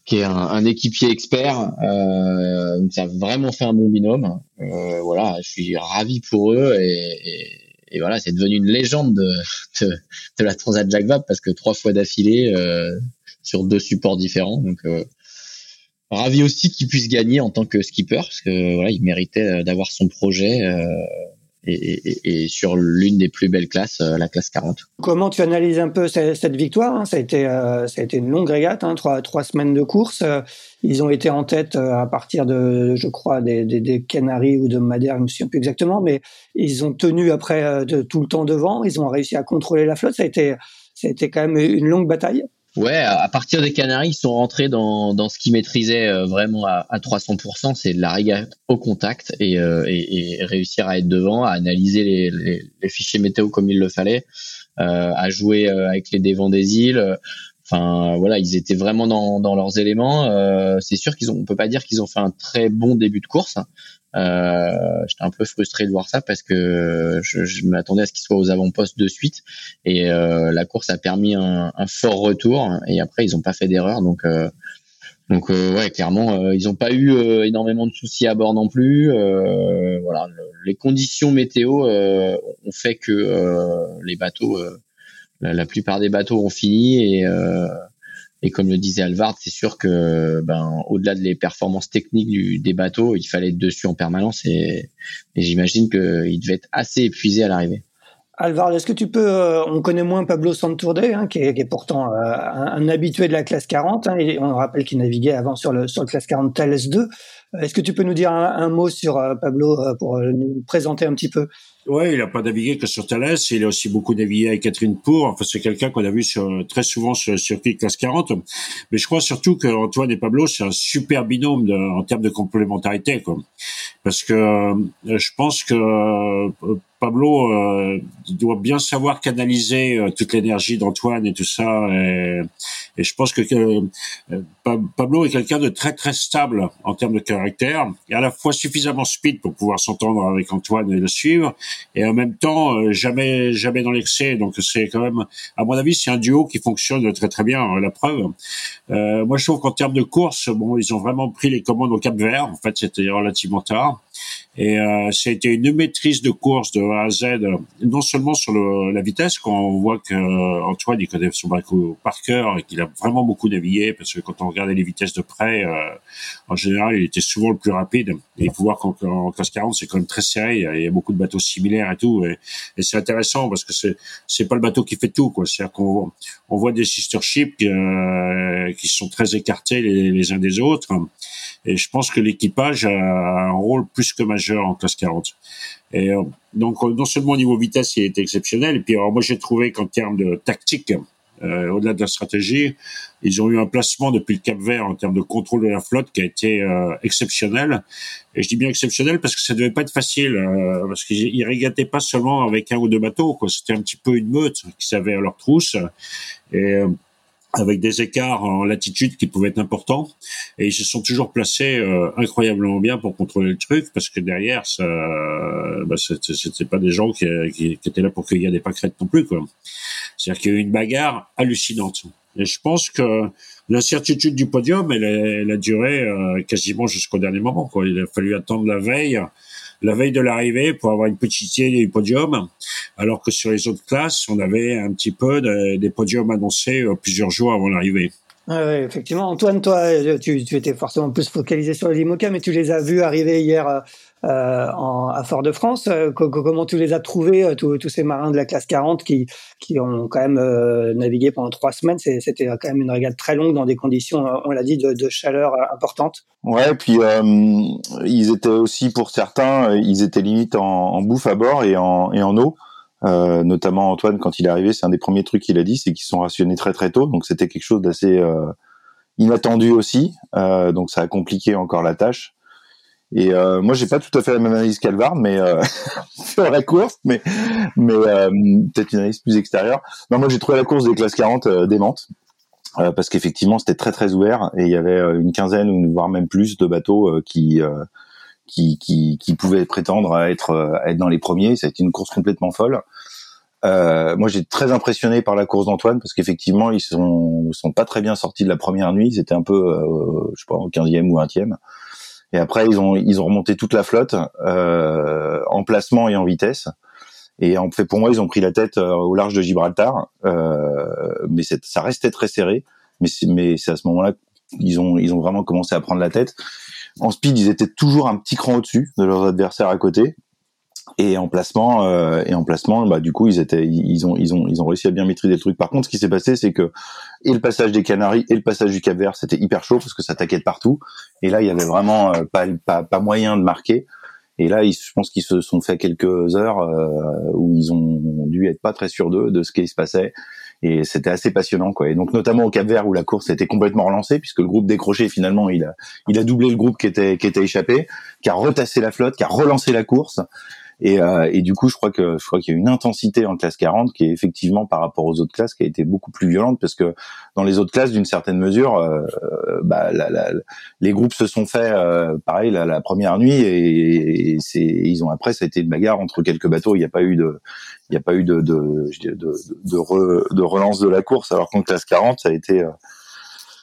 qui est un, un équipier expert. Euh, ça a vraiment fait un bon binôme. Euh, voilà, je suis ravi pour eux et, et, voilà, c'est devenu une légende de, de, de la Transat Jacques Vabre parce que trois fois d'affilée sur deux supports différents. Donc ravi aussi qu'il puisse gagner en tant que skipper parce que voilà, il méritait euh, d'avoir son projet euh, et, et, sur l'une des plus belles classes, euh, la classe 40. Comment tu analyses un peu cette, victoire hein? Ça a été ça a été une longue régate, hein, trois trois semaines de course. Ils ont été en tête à partir de, je crois, des, des, des Canaries ou de Madère, je me souviens plus exactement, mais ils ont tenu après de, tout le temps devant. Ils ont réussi à contrôler la flotte. Ça a été ça a été quand même une longue bataille. Ouais, à partir des Canaries, ils sont rentrés dans, dans ce qu'ils maîtrisaient euh, vraiment à, à 300%, c'est la régate au contact et, euh, et, et, réussir à être devant, à analyser les, les, les fichiers météo comme il le fallait, euh, à jouer euh, avec les dévents des îles. Enfin voilà, ils étaient vraiment dans, dans leurs éléments. Euh, c'est sûr qu'ils ont, on peut pas dire qu'ils ont fait un très bon début de course, euh, J'étais un peu frustré de voir ça parce que je, je m'attendais à ce qu'il soit aux avant-postes de suite. Et euh, la course a permis un, un, fort retour et après ils n'ont pas fait d'erreur. Donc euh, donc euh, ouais clairement euh, ils n'ont pas eu énormément de soucis à bord non plus. Voilà les conditions météo ont fait que les bateaux la, la, plupart des bateaux ont fini et et comme le disait Alvard, c'est sûr que ben au-delà des performances techniques du, des bateaux, il fallait être dessus en permanence et, j'imagine qu'il devait être assez épuisé à l'arrivée. Alvard, est-ce que tu peux, euh, on connaît moins Pablo Santourde, hein, qui, est, qui, est, pourtant euh, un, habitué de la classe 40, hein, et on rappelle qu'il naviguait avant sur le sur le classe 40 Thales 2. Est-ce que tu peux nous dire un, mot sur euh, Pablo pour nous présenter un petit peu? Ouais, il n'a pas navigué que sur Thalès, il a aussi beaucoup navigué avec Catherine Pour. Enfin, c'est quelqu'un qu'on a vu sur, très souvent sur circuit classe 40. Mais je crois surtout qu'Antoine et Pablo, c'est un super binôme en termes de complémentarité, quoi. Parce que euh, je pense que euh, Pablo euh, doit bien savoir canaliser euh, toute l'énergie d'Antoine et tout ça. Et, je pense que euh, Pablo est quelqu'un de très très stable en termes de caractère, et à la fois suffisamment speed pour pouvoir s'entendre avec Antoine et le suivre, et en même temps euh, jamais jamais dans l'excès. Donc c'est quand même, à mon avis, c'est un duo qui fonctionne très très bien. La preuve. Euh, moi, je trouve qu'en termes de course, bon, ils ont vraiment pris les commandes au Cap Vert. En fait, c'était relativement tard. Et euh, c'était une maîtrise de course de A à Z, non seulement sur le, la vitesse, quand on voit que euh, Antoine il connaît son bateau par cœur et qu'il a vraiment beaucoup navigué, parce que quand on regardait les vitesses de près, euh, en général, il était souvent le plus rapide. Et il faut voir qu'en classe 40, c'est quand même très serré, il y a beaucoup de bateaux similaires et tout. Et, et c'est intéressant parce que c'est c'est pas le bateau qui fait tout, quoi. C'est-à-dire qu'on on voit des sister ships euh, qui sont très écartés les, les uns des autres. Et je pense que l'équipage a un rôle plus que majeur en classe 40. Et euh, donc, non seulement au niveau vitesse, il est exceptionnel, et puis alors moi j'ai trouvé qu'en termes de tactique, au-delà de la stratégie, ils ont eu un placement depuis le Cap Vert en termes de contrôle de la flotte qui a été exceptionnel. Et je dis bien exceptionnel parce que ça devait pas être facile, parce qu'ils régataient pas seulement avec un ou deux bateaux. C'était un petit peu une meute qui savait à leur trousse. Et avec des écarts en latitude qui pouvaient être importants. Et ils se sont toujours placés euh, incroyablement bien pour contrôler le truc parce que derrière ça bah, c'était pas des gens qui, qui, étaient là pour cueillir des pâquerettes non plus quoi. C'est-à-dire qu'il y a eu une bagarre hallucinante. Et je pense que l'incertitude du podium elle, elle a duré euh, quasiment jusqu'au dernier moment quoi. Il a fallu attendre la veille la veille de l'arrivée pour avoir une petite idée du podium, alors que sur les autres classes, on avait un petit peu des podiums annoncés euh, plusieurs jours avant l'arrivée. Oui, effectivement. Antoine, toi, tu, tu, étais forcément plus focalisé sur les IMOCA, mais tu les as vus arriver hier euh, euh, en, à Fort-de-France. Euh, comment tu les as trouvés, euh, tous, ces marins de la classe 40 qui, qui ont quand même navigué pendant trois semaines? C'était quand même une régate très longue dans des conditions, on l'a dit, de, de, chaleur importante. Ouais, puis ils étaient aussi, pour certains, ils étaient limite en, en bouffe à bord et en, et en eau. Euh, notamment Antoine quand il est arrivé, c'est un des premiers trucs qu'il a dit, c'est qu'ils sont rationnés très très tôt, donc c'était quelque chose d'assez euh, inattendu aussi, euh, donc ça a compliqué encore la tâche. Et euh, moi, j'ai pas tout à fait la même analyse qu'Alvar, mais euh, sur la course, mais mais euh, peut-être une analyse plus extérieure. Non, moi, j'ai trouvé la course des classes 40 euh, démente. Parce qu'effectivement c'était très très ouvert et il y avait une quinzaine ou voire même plus de bateaux qui, qui, qui qui pouvaient prétendre à être à être dans les premiers. Ça a été une course complètement folle. Euh, moi, j'ai très impressionné par la course d'Antoine parce qu'effectivement, ils sont sont pas très bien sortis de la première nuit. Ils étaient un peu, euh, je sais pas, au 15e ou 20e. Et après, ils ont ils ont remonté toute la flotte euh, en placement et en vitesse. Et en fait, pour moi, ils ont pris la tête euh, au large de Gibraltar, euh, mais ça restait très serré. Mais mais c'est à ce moment-là qu'ils ont ils ont vraiment commencé à prendre la tête. En speed, ils étaient toujours un petit cran au-dessus de leurs adversaires à côté. Et en placement, euh, et en placement, bah du coup ils ont, réussi à bien maîtriser le truc. Par contre, ce qui s'est passé, c'est que et le passage des Canaries et le passage du Cap Vert, c'était hyper chaud parce que ça taquait de partout. Et là, il y avait vraiment euh, pas moyen de marquer. Et là, je pense qu'ils se sont fait quelques heures euh, où ils ont dû être pas très sûrs d'eux, de ce qui se passait. Et c'était assez passionnant, quoi. Et donc, notamment au Cap Vert où la course était complètement relancée, puisque le groupe décroché, finalement, il a, il a doublé le groupe qui était, qui était échappé, qui a retassé la flotte, qui a relancé la course. Et, euh, et du coup, je crois que je crois qu'il y a une intensité en classe 40 qui est effectivement par rapport aux autres classes qui a été beaucoup plus violente parce que dans les autres classes, d'une certaine mesure, euh, bah, la, la, les groupes se sont faits euh, pareil la, la, première nuit et, c'est ils ont après ça a été une bagarre entre quelques bateaux. Il n'y a pas eu de il n'y a pas eu de de, de, de, de, de relance de la course alors qu'en classe 40 ça a été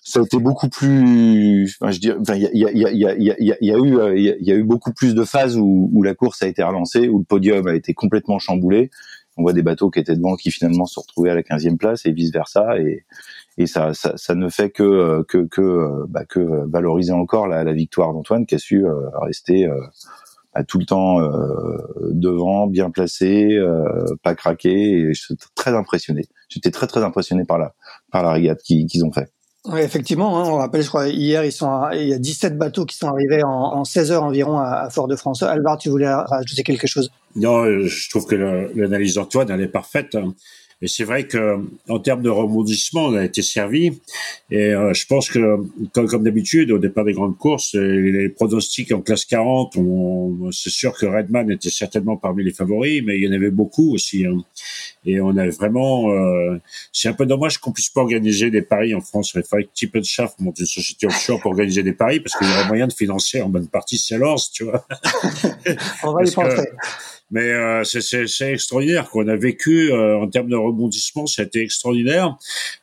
ça a été beaucoup plus. Enfin, je dirais, enfin, il y a, y, a, y, a, y, y a eu, il y, a eu beaucoup plus de phases où, où la course a été relancée, où le podium a été complètement chamboulé. On voit des bateaux qui étaient devant qui finalement se retrouvaient à la 15e place et vice versa. Et, et ça, ça, ça ne fait que que que, bah, que valoriser encore la, victoire d'Antoine qui a su euh, rester euh, bah, tout le temps euh, devant, bien placé, euh, pas craqué. Et je suis très impressionné. J'étais très très impressionné par la par la régate qu'ils ont fait. Oui, effectivement, hein, on rappelle, je crois, hier, ils sont, il y a 17 bateaux qui sont arrivés en, en 16 heures environ à, Fort-de-France. Alvar, tu voulais rajouter quelque chose? Non, je trouve que l'analyse d'Antoine, elle est parfaite. Et c'est vrai que en termes de rebondissement, on a été servi. Et euh, je pense que, comme, d'habitude, au départ des grandes courses, les pronostics en classe 40, c'est sûr que Redman était certainement parmi les favoris, mais il y en avait beaucoup aussi. Hein. Et on a vraiment, euh, c'est un peu dommage qu'on puisse pas organiser des paris en France. Il faudrait que Tip Shaft monte une société offshore pour organiser des paris parce qu'il y aurait moyen de financer en bonne partie Sailors, tu vois. on va y penser. Mais euh, c'est extraordinaire qu'on a vécu euh, en termes de rebondissement, c'était extraordinaire.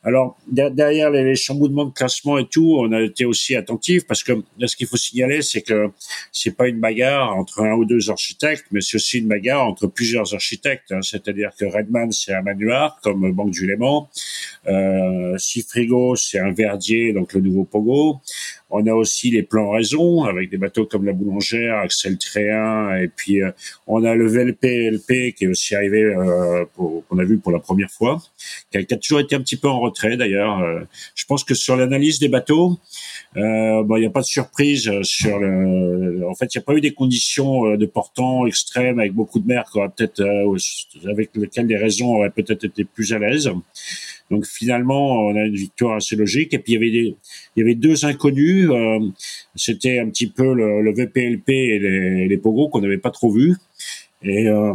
Alors derrière les, les, chamboulements de classement et tout, on a été aussi attentif parce que ce qu'il faut signaler, c'est que c'est pas une bagarre entre un ou deux architectes, mais c'est aussi une bagarre entre plusieurs architectes. Hein. C'est-à-dire que Redman c'est un manuar comme Banque du Léman, euh, Sifrigo c'est un Verdier, donc le nouveau Pogo. On a aussi les plans raison avec des bateaux comme la Boulangère, Axel Tréin, et puis euh, on a le VLP LP qui est aussi arrivé, euh, qu'on a vu pour la première fois, qui a, qui a, toujours été un petit peu en retrait d'ailleurs. Euh, je pense que sur l'analyse des bateaux, euh, il n'y a pas de surprise sur le. En fait, il n'y a pas eu des conditions de portant extrêmes avec beaucoup de mer. Peut-être avec lesquelles les raisons auraient peut-être été plus à l'aise. Donc finalement, on a une victoire assez logique. Et puis il y avait des, il y avait deux inconnus. Euh, c'était un petit peu le, le VPLP et les, les Pogo qu'on n'avait pas trop vus. Et euh,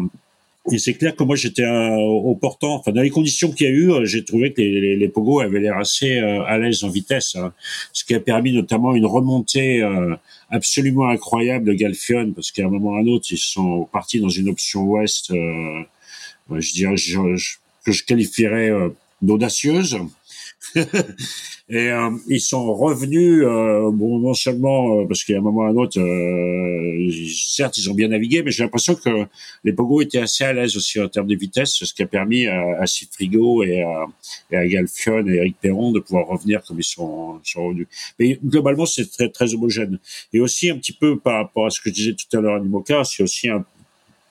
et c'est clair que moi j'étais au portant, enfin dans les conditions qu'il y a eu, euh, j'ai trouvé que les, les, les Pogo avaient l'air assez euh, à l'aise en vitesse, hein. ce qui a permis notamment une remontée euh, absolument incroyable de Galfion, parce qu'à un moment ou à un autre ils sont partis dans une option ouest, je dirais que je qualifierais d'audacieuse. et euh, ils sont revenus, euh, bon, non seulement euh, parce qu'à un moment ou à un autre, certes, ils ont bien navigué, mais j'ai l'impression que les Pogo étaient assez à l'aise aussi en termes de vitesse, ce qui a permis à, à Cifrigo et à, et à Galfion et Eric Perron de pouvoir revenir comme ils sont, sont revenus. Mais globalement, c'est très, très homogène. Et aussi un petit peu par rapport à ce que je disais tout à l'heure à Nimoka, c'est aussi un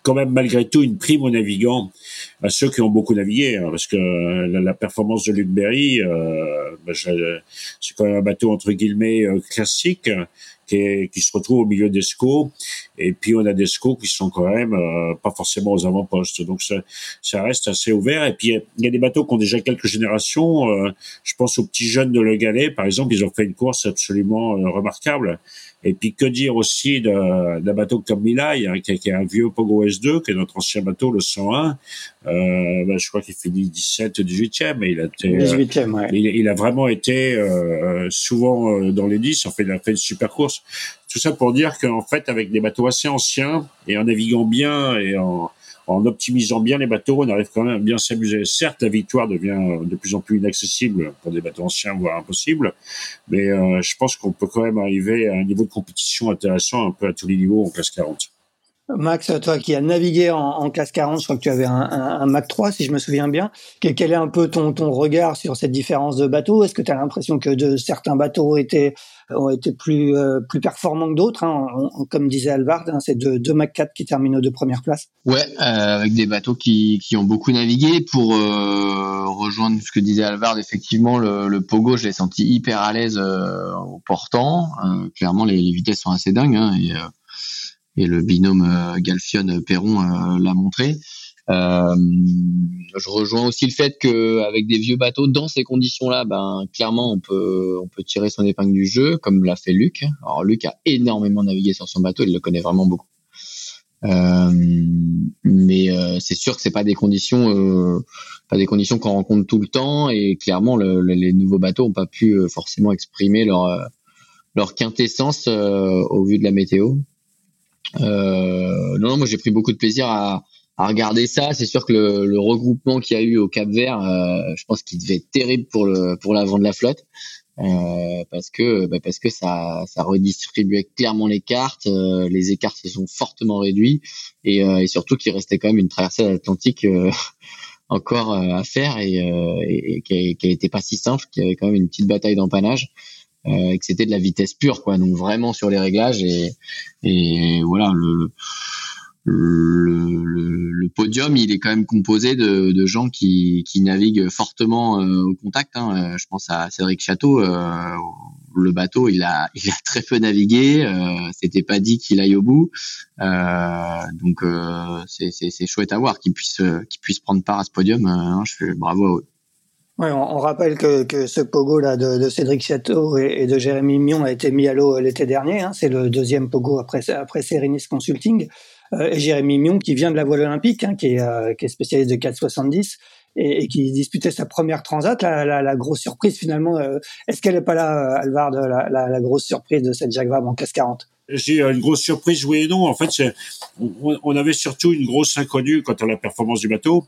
quand même malgré tout une prime aux navigants, à ceux qui ont beaucoup navigué, hein, parce que la, performance de Luc Berry, euh, ben, c'est quand même un bateau entre guillemets euh, classique qui, qui, se retrouve au milieu des SCO, et puis on a des SCO qui sont quand même euh, pas forcément aux avant-postes, donc ça, ça, reste assez ouvert. Et puis il y a des bateaux qui ont déjà quelques générations. Euh, je pense aux petits jeunes de Le Galet, par exemple, ils ont fait une course absolument remarquable. Et puis que dire aussi d'un bateau comme Milai, hein, qui, qui, est un vieux Pogo S2, qui est notre ancien bateau, le 101. Euh, ben, je crois qu'il finit 17 18e, mais il a été, 18e, ouais. il, il, a vraiment été euh, souvent euh, dans les 10. En fait, il a fait une super course. Tout ça pour dire qu'en fait, avec des bateaux assez anciens et en naviguant bien et en en optimisant bien les bateaux, on arrive quand même à bien s'amuser. Certes, la victoire devient de plus en plus inaccessible pour des bateaux anciens, voire impossible, mais euh, je pense qu'on peut quand même arriver à un niveau de compétition intéressant un peu à tous les niveaux en classe 40. Max, toi qui as navigué en, classe 40, je crois que tu avais un, un, Mac 3, si je me souviens bien. Quel, est un peu ton, regard sur cette différence de bateaux Est-ce que tu as l'impression que certains bateaux étaient ont été plus euh, plus performants que d'autres. Hein. comme disait Alvard, hein, c'est deux, deux Mac 4 qui terminent aux deux premières places. Ouais, euh, avec des bateaux qui, qui ont beaucoup navigué. Pour euh, rejoindre ce que disait Alvard, effectivement, le, Pogo, je l'ai senti hyper à l'aise au portant. clairement, les, vitesses sont assez dingues. Hein, et, et le binôme Galfion-Perron l'a montré. Euh, je rejoins aussi le fait que avec des vieux bateaux dans ces conditions-là, ben clairement on peut on peut tirer son épingle du jeu comme l'a fait Luc. Alors Luc a énormément navigué sur son bateau, il le connaît vraiment beaucoup. Euh, mais euh, c'est sûr que c'est pas des conditions euh, pas des conditions qu'on rencontre tout le temps et clairement le, les nouveaux bateaux ont pas pu euh, forcément exprimer leur leur quintessence au vu de la météo. non, non moi j'ai pris beaucoup de plaisir à à regarder ça. C'est sûr que le, le regroupement qu'il y a eu au Cap Vert, euh, je pense qu'il devait être terrible pour le pour l'avant de la flotte. Euh, parce que bah parce que ça ça redistribuait clairement les cartes, euh, les écarts se sont fortement réduits et, euh, et surtout qu'il restait quand même une traversée de l'Atlantique euh, encore à faire et, et qui, été pas si simple, qu'il y avait quand même une petite bataille d'empannage. et que c'était de la vitesse pure quoi donc vraiment sur les réglages et, et voilà le le, le, le, podium, il est quand même composé de, de gens qui, qui, naviguent fortement euh, au contact. Hein. Euh, je pense à Cédric Château. Euh, le bateau, il a, il a très peu navigué. Euh, C'était pas dit qu'il aille au bout. donc c'est chouette à voir qu'il puisse, qu'il puisse prendre part à ce podium. Hein. je fais bravo à eux. Ouais, on, rappelle que, que ce pogo là de, de Cédric Château et, et, de Jérémy Mion a été mis à l'eau l'été dernier. Hein. C'est le deuxième pogo après après Serenis Consulting. Euh, Jérémy Mion qui vient de la voile olympique, hein, qui, est, euh, qui est spécialiste de 470 et, et, qui disputait sa première transat. La, la, la grosse surprise finalement, euh, est-ce qu'elle n'est pas là, Alvard, la, la, la, grosse surprise de cette Jacques Vabre en classe 40 j'ai une grosse surprise, oui et non. En fait, on, on, avait surtout une grosse inconnue quant à la performance du bateau.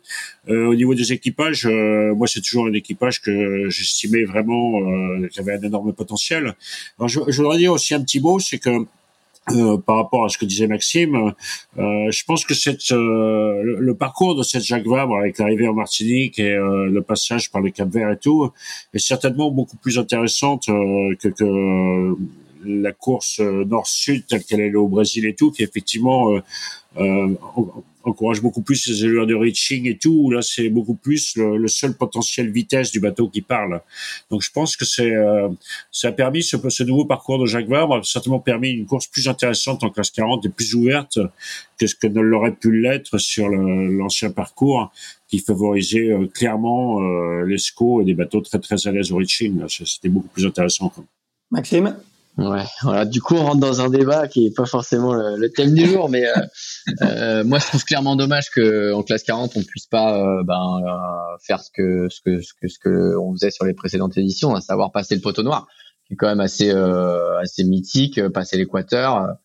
Euh, au niveau des équipages, euh, moi, c'est toujours un équipage que j'estimais vraiment euh, qui avait un énorme potentiel. Alors, je, je voudrais dire aussi un petit mot, c'est que euh, par rapport à ce que disait Maxime, euh, je pense que euh, le, parcours de cette Jacques Vabre avec l'arrivée en Martinique et euh, le passage par le Cap Vert et tout est certainement beaucoup plus intéressante que, que la course nord-sud telle qu'elle est au Brésil et tout, qui effectivement encourage beaucoup plus les éleveurs de reaching et tout. Là, c'est beaucoup plus le, seul potentiel vitesse du bateau qui parle. Donc, je pense que c'est euh, ça a permis ce, ce nouveau parcours de Jacques Vabre a certainement permis une course plus intéressante en classe 40 et plus ouverte que ce que ne l'aurait pu l'être sur l'ancien parcours qui favorisait euh, clairement euh, les SCO et des bateaux très très à l'aise au reaching. C'était beaucoup plus intéressant. Maxime? Ouais, voilà. Du coup, on rentre dans un débat qui est pas forcément le, thème du jour, mais euh, euh, moi, je trouve clairement dommage que en classe 40, on puisse pas euh, ben, euh, faire ce que ce que ce que ce que on faisait sur les précédentes éditions, à savoir passer le poteau noir, qui est quand même assez assez mythique, passer l'équateur.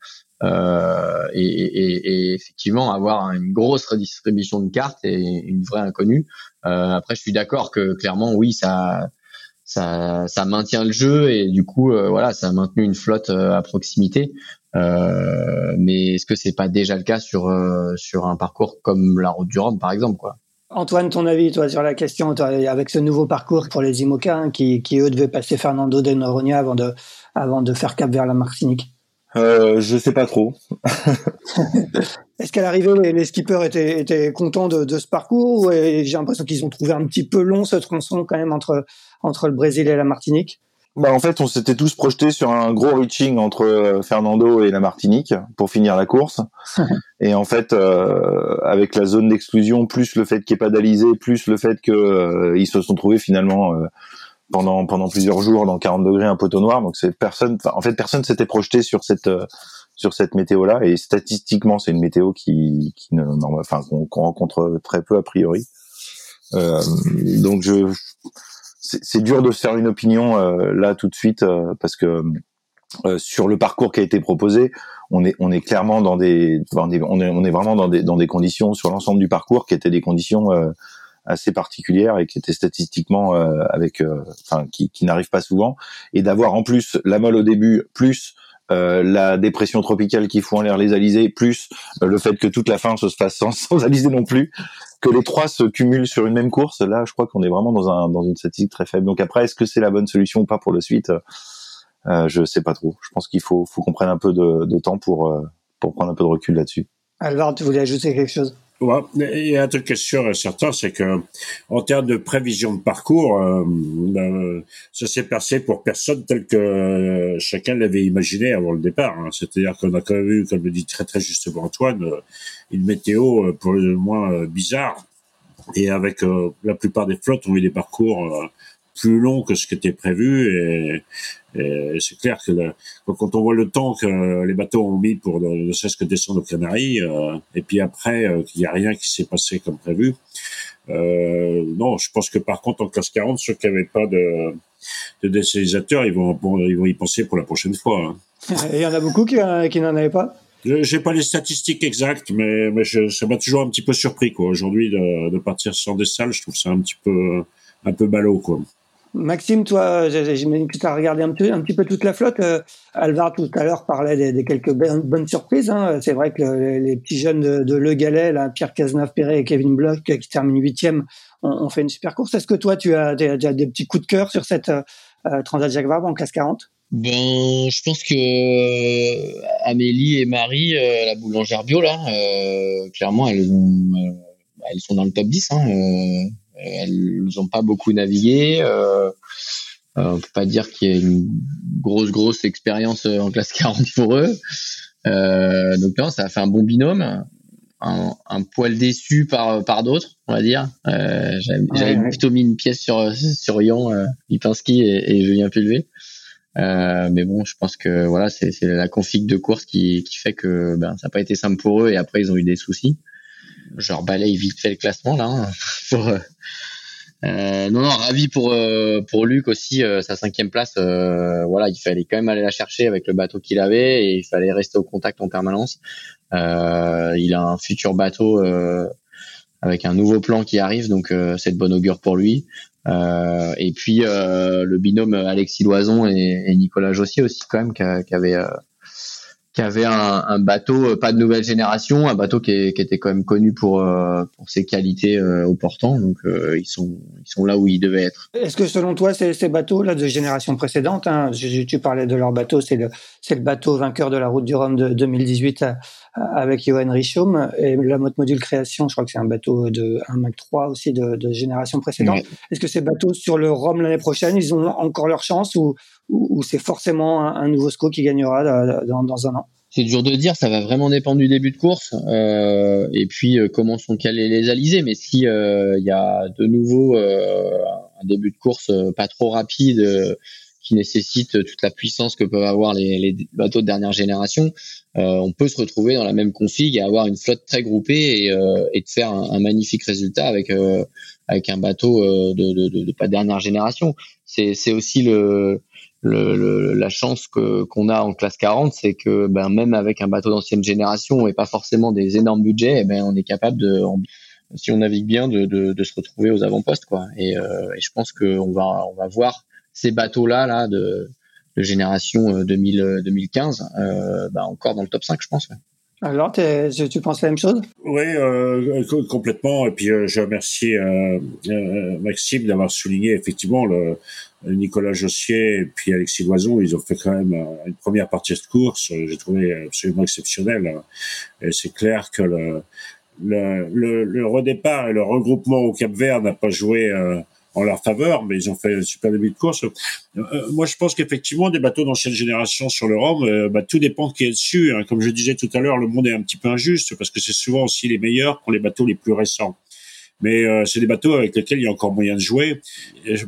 Et, et, et, effectivement avoir une grosse redistribution de cartes et une vraie inconnue. après, je suis d'accord que clairement, oui, ça ça, ça maintient le jeu et du coup, euh, voilà, ça a maintenu une flotte euh, à proximité. Euh, mais est-ce que c'est pas déjà le cas sur sur un parcours comme la Route du Rhum, par exemple, quoi? Antoine, ton avis, toi, sur la question, avec ce nouveau parcours pour les IMOCA, hein, qui, qui eux devaient passer Fernando de Noronha avant de, avant de faire cap vers la Martinique? Euh, Je sais pas trop. Est-ce qu'à l'arrivée, les, skippers étaient, étaient contents de, de ce parcours ou j'ai l'impression qu'ils ont trouvé un petit peu long ce tronçon quand même entre entre le Brésil et la Martinique? Bah en fait, on s'était tous projetés sur un gros reaching entre euh, Fernando et la Martinique pour finir la course. et en fait, euh, avec la zone d'exclusion, plus le fait qu'il n'y ait pas d'Alizé, plus le fait qu'ils euh, se sont trouvés finalement euh, pendant pendant plusieurs jours dans 40 degrés un poteau noir. Donc c'est personne. En fait, personne s'était projeté sur cette sur cette météo-là. Et statistiquement, c'est une météo qui qui ne, enfin qu'on rencontre très peu a priori. donc je c'est dur de faire une opinion euh, là tout de suite euh, parce que euh, sur le parcours qui a été proposé, on est on est clairement dans des, on est on est vraiment dans des dans des conditions sur l'ensemble du parcours qui étaient des conditions assez particulières et qui étaient statistiquement avec enfin qui, qui n'arrivent pas souvent et d'avoir en plus la molle au début plus euh, la dépression tropicale qui fout en l'air les alizés, plus le fait que toute la fin se fasse sans, sans alizés non plus, que les trois se cumulent sur une même course, là, je crois qu'on est vraiment dans, un, dans une statistique très faible. Donc après, est-ce que c'est la bonne solution ou pas pour le suite? Euh, Je sais pas trop. Je pense qu'il faut, faut qu'on prenne un peu de, de temps pour, euh, pour prendre un peu de recul là-dessus. Alvaro, tu voulais ajouter quelque chose? Ouais, a un truc qui est sûr et certain, c'est que en termes de prévision de parcours, euh, ben, ça s'est passé pour personne tel que chacun l'avait imaginé avant le départ. Hein. C'est-à-dire qu'on a quand même eu, comme le dit très très justement Antoine, euh, une météo euh, pour le moins bizarre. Et avec la plupart des flottes, ont eu des parcours plus long que ce qui était prévu et, c'est clair que quand on voit le temps que les bateaux ont mis pour ne cesse que descendre aux Canaries euh, et puis après euh, qu'il n'y a rien qui s'est passé comme prévu euh, non je pense que par contre en classe 40 ceux qui n'avaient pas de de décilisateurs ils vont ils vont y penser pour la prochaine fois hein. il y en a beaucoup qui, qui n'en avaient pas? J'ai pas les statistiques exactes, mais, mais je, ça m'a toujours un petit peu surpris quoi. Aujourd'hui, de, de partir sans des salles, je trouve ça un petit peu un peu ballot quoi. Maxime, toi, j'imagine que tu as regardé un petit, peu toute la flotte. Euh, Alvar, tout à l'heure, parlait des, quelques bonnes surprises. Hein. C'est vrai que les, petits jeunes de, Le Galet, là, Pierre Cazenave-Perret et Kevin Bloch, qui terminent huitième, ont, fait une super course. Est-ce que toi, tu as des, des, petits coups de cœur sur cette euh, Transat Jacques Vabre en classe 40 ben, je pense que euh, Amélie et Marie, euh, la boulangère bio là, clairement elles ont, elles sont dans le top 10. Hein, elles n'ont pas beaucoup navigué. Euh, euh, on peut pas dire qu'il y a une grosse grosse expérience euh, en classe 40 pour eux. Euh, donc non, ça a fait un bon binôme. Un, un poil déçu par par d'autres, on va dire. Euh, J'avais plutôt mis une pièce sur sur Yon, euh, Lipinski et, et Julien Pulvé. Euh, mais bon, je pense que voilà, c'est la config de course qui, qui fait que ben, ça n'a pas été simple pour eux et après ils ont eu des soucis je leur balaye vite fait le classement là. Hein, euh, euh, non, non, ravi pour euh, pour Luc aussi sa cinquième place. voilà, il fallait quand même aller la chercher avec le bateau qu'il avait et il fallait rester au contact en permanence. il a un futur bateau avec un nouveau plan qui arrive, donc c'est de bonne augure pour lui. et puis le binôme Alexis Loison et, Nicolas Jossier aussi quand même qui, avait qui avait un, un, bateau pas de nouvelle génération, un bateau qui, qui était quand même connu pour, pour ses qualités au portant. Donc ils sont ils sont là où ils devaient être. Est-ce que selon toi ces, ces bateaux là de génération précédente, hein, tu parlais de leur bateau, c'est le c'est le bateau vainqueur de la route du Rhum de 2018 avec Johan Richaume et la mode module création, je crois que c'est un bateau de un Mac 3 aussi de, de génération précédente. Est-ce que ces bateaux sur le Rhum l'année prochaine, ils ont encore leur chance ou, ou, c'est forcément un, nouveau SCO qui gagnera dans, dans un an c'est dur de dire, ça va vraiment dépendre du début de course euh, et puis euh, comment sont calés les alizés. Mais si il euh, y a de nouveau euh, un début de course pas trop rapide qui nécessite toute la puissance que peuvent avoir les, les bateaux de dernière génération, on peut se retrouver dans la même config et avoir une flotte très groupée et, et de faire un, un, magnifique résultat avec avec un bateau de, de, de, de pas dernière génération. C'est aussi le le, la chance que qu'on a en classe 40, c'est que ben, même avec un bateau d'ancienne génération et pas forcément des énormes budgets, eh ben, on est capable de, si on navigue bien, de, de, de se retrouver aux avant-postes. Quoi. Et, euh, et je pense qu'on va, on va voir ces bateaux-là là, de, de génération 2000, 2015 euh, euh, ben, encore dans le top 5, je pense. Alors, tu penses la même chose? Oui, euh, complètement. Et puis, euh, je remercie euh, Maxime d'avoir souligné effectivement le, Nicolas Jossier et puis Alexis Loison. Ils ont fait quand même une première partie de course. J'ai trouvé absolument exceptionnelle. Et c'est clair que le, le, le, le, redépart et le regroupement au Cap Vert n'a pas joué en leur faveur, mais ils ont fait un super début de course. Euh, moi, je pense qu'effectivement, des bateaux d'ancienne génération sur le Rhum, euh, bah, tout dépend de qui est dessus. Hein. Comme je disais tout à l'heure, le monde est un petit peu injuste parce que c'est souvent aussi les meilleurs pour les bateaux les plus récents mais euh, c'est des bateaux avec lesquels il y a encore moyen de jouer.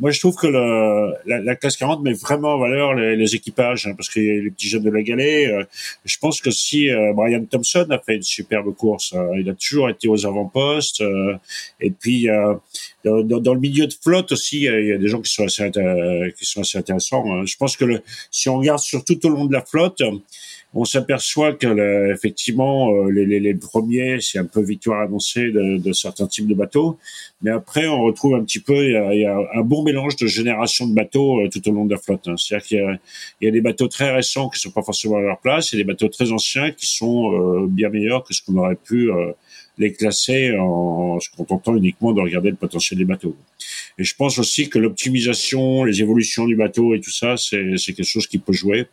Moi, je trouve que le, la, la, classe 40 met vraiment en valeur les, les équipages, hein, parce a les petits jeunes de la galée. Euh, je pense que si euh, Brian Thompson a fait une superbe course, hein, il a toujours été aux avant-postes. et puis, dans, dans, le milieu de flotte aussi, il y a des gens qui sont assez, qui sont assez intéressants. Hein. Je pense que le, si on regarde sur tout au long de la flotte, on s'aperçoit que effectivement euh, les, premiers c'est un peu victoire annoncée de, de, certains types de bateaux, mais après on retrouve un petit peu il y a, un bon mélange de générations de bateaux euh, tout au long de la flotte. Hein. C'est-à-dire qu'il y a, des bateaux très récents qui sont pas forcément à leur place, et des bateaux très anciens qui sont euh, bien meilleurs que ce qu'on aurait pu les classer en se contentant uniquement de regarder le potentiel des bateaux. Et je pense aussi que l'optimisation, les évolutions du bateau et tout ça, c'est quelque chose qui peut jouer.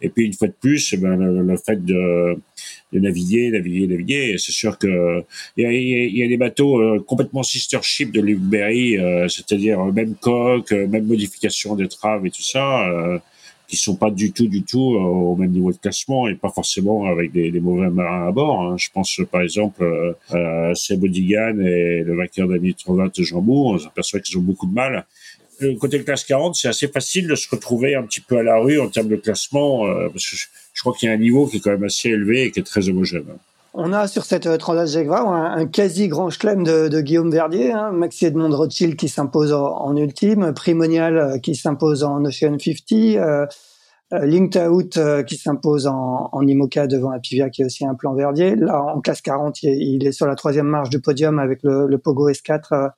Et puis une fois de plus, eh ben, le, fait de, de naviguer, naviguer, naviguer. C'est sûr que il y a, y a, des bateaux euh, complètement sister ship de Luke euh, c'est-à-dire même coque, même modification des traves et tout ça. Euh, qui sont pas du tout, du tout euh, au même niveau de classement et pas forcément avec des, mauvais marins à bord. Hein. Je pense par exemple euh, Seb Odigan et le vainqueur de Jambou. On s'aperçoit qu'ils ont beaucoup de mal. Le côté de classe 40, c'est assez facile de se retrouver un petit peu à la rue en termes de classement, euh, parce que je, crois qu'il y a un niveau qui est quand même assez élevé et qui est très homogène. On a sur cette Transat Jacques un, quasi grand chelem de, Guillaume Verdier, hein, Maxi Edmond Rothschild qui s'impose en, ultime, Primonial euh, qui s'impose en Ocean 50, euh, euh, Linked Out euh, qui s'impose en, en IMOCA devant Apivia qui est aussi un plan Verdier. Là en classe 40, il est sur la troisième marche du podium avec le, le Pogo S4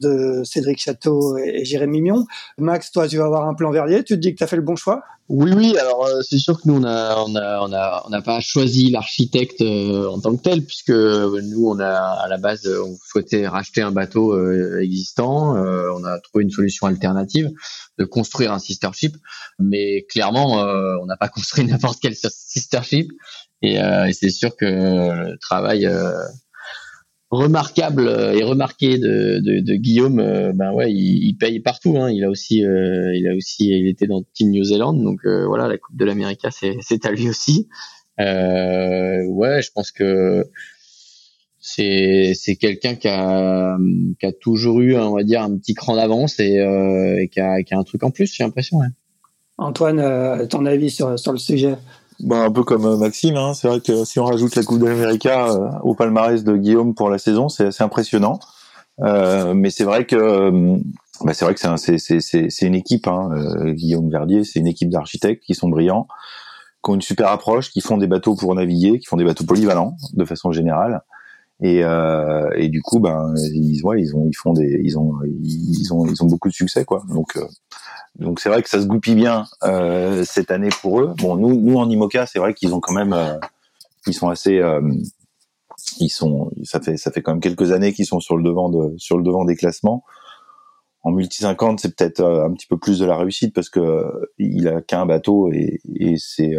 de Cédric Château et Jérémy Mion. Max, toi, tu vas avoir un plan verrier. Tu te dis que tu as fait le bon choix? Oui, oui. Alors, euh, c'est sûr que nous, on a, on a, on a, on n'a pas choisi l'architecte euh, en tant que tel, puisque nous, on a à la base, on souhaitait racheter un bateau euh, existant. on a trouvé une solution alternative de construire un sister ship, mais clairement, on n'a pas construit n'importe quel sister ship. Et, et c'est sûr que le travail remarquable et remarqué de, de, Guillaume, euh, ben ouais, il, paye partout. Hein. Il a aussi, euh, il a aussi, il était dans Team New Zealand, donc euh, voilà, la Coupe de l'Amérique, c'est, à lui aussi. ouais, je pense que c'est, c'est quelqu'un qui a, qui a toujours eu, on va dire, un petit cran d'avance et, qui, a, qui a un truc en plus, j'ai l'impression. Antoine, ton avis sur, sur le sujet? Bah, un peu comme euh, Maxime, hein. c'est vrai que si on rajoute la Coupe de l'Amérique euh, au palmarès de Guillaume pour la saison, c'est assez impressionnant. Euh, mais c'est vrai que euh, bah, c'est vrai que c'est c'est une équipe, hein. Guillaume Verdier, c'est une équipe d'architectes qui sont brillants, qui ont une super approche, qui font des bateaux pour naviguer, qui font des bateaux polyvalents de façon générale, Et, euh, et du coup, ben ils, ouais, ils ont, ils font des, ils ont, ils ont, ils ont beaucoup de succès, quoi. Donc, euh, donc c'est vrai que ça se goupille bien euh, cette année pour eux. Bon, nous, nous en Imoca, c'est vrai qu'ils ont quand même, euh, ils sont assez, euh, ils sont, ça fait, ça fait quand même quelques années qu'ils sont sur le devant de, sur le devant des classements. En multi 50, c'est peut-être un petit peu plus de la réussite parce que il a qu'un bateau et, et c'est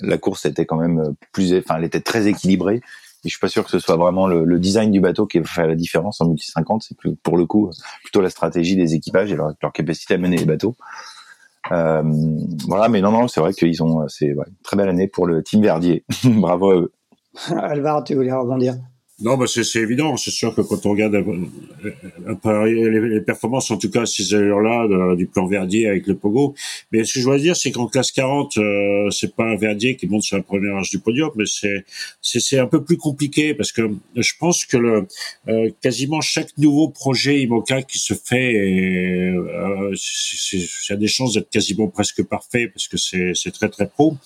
la course était quand même plus, enfin, elle était très équilibrée et je suis pas sûr que ce soit vraiment le, design du bateau qui fait la différence en multi 50. C'est plus, pour le coup plutôt la stratégie des équipages et leur, capacité à mener les bateaux. Euh, voilà, mais non, non, c'est vrai qu'ils ont, c'est ouais, une très belle année pour le team Verdier. Bravo à eux. Alvar, tu voulais rebondir? Non, bah c'est évident. C'est sûr que quand on regarde les, les performances, en tout cas ces allures-là du plan Verdier avec le Pogo. Mais ce que je dois dire, c'est qu'en classe 40, euh, c'est pas un Verdier qui monte sur la première âge du podium, mais c'est c'est un peu plus compliqué parce que je pense que le euh, quasiment chaque nouveau projet IMOCA qui se fait, euh, c'est a des chances d'être quasiment presque parfait parce que c'est c'est très très pro.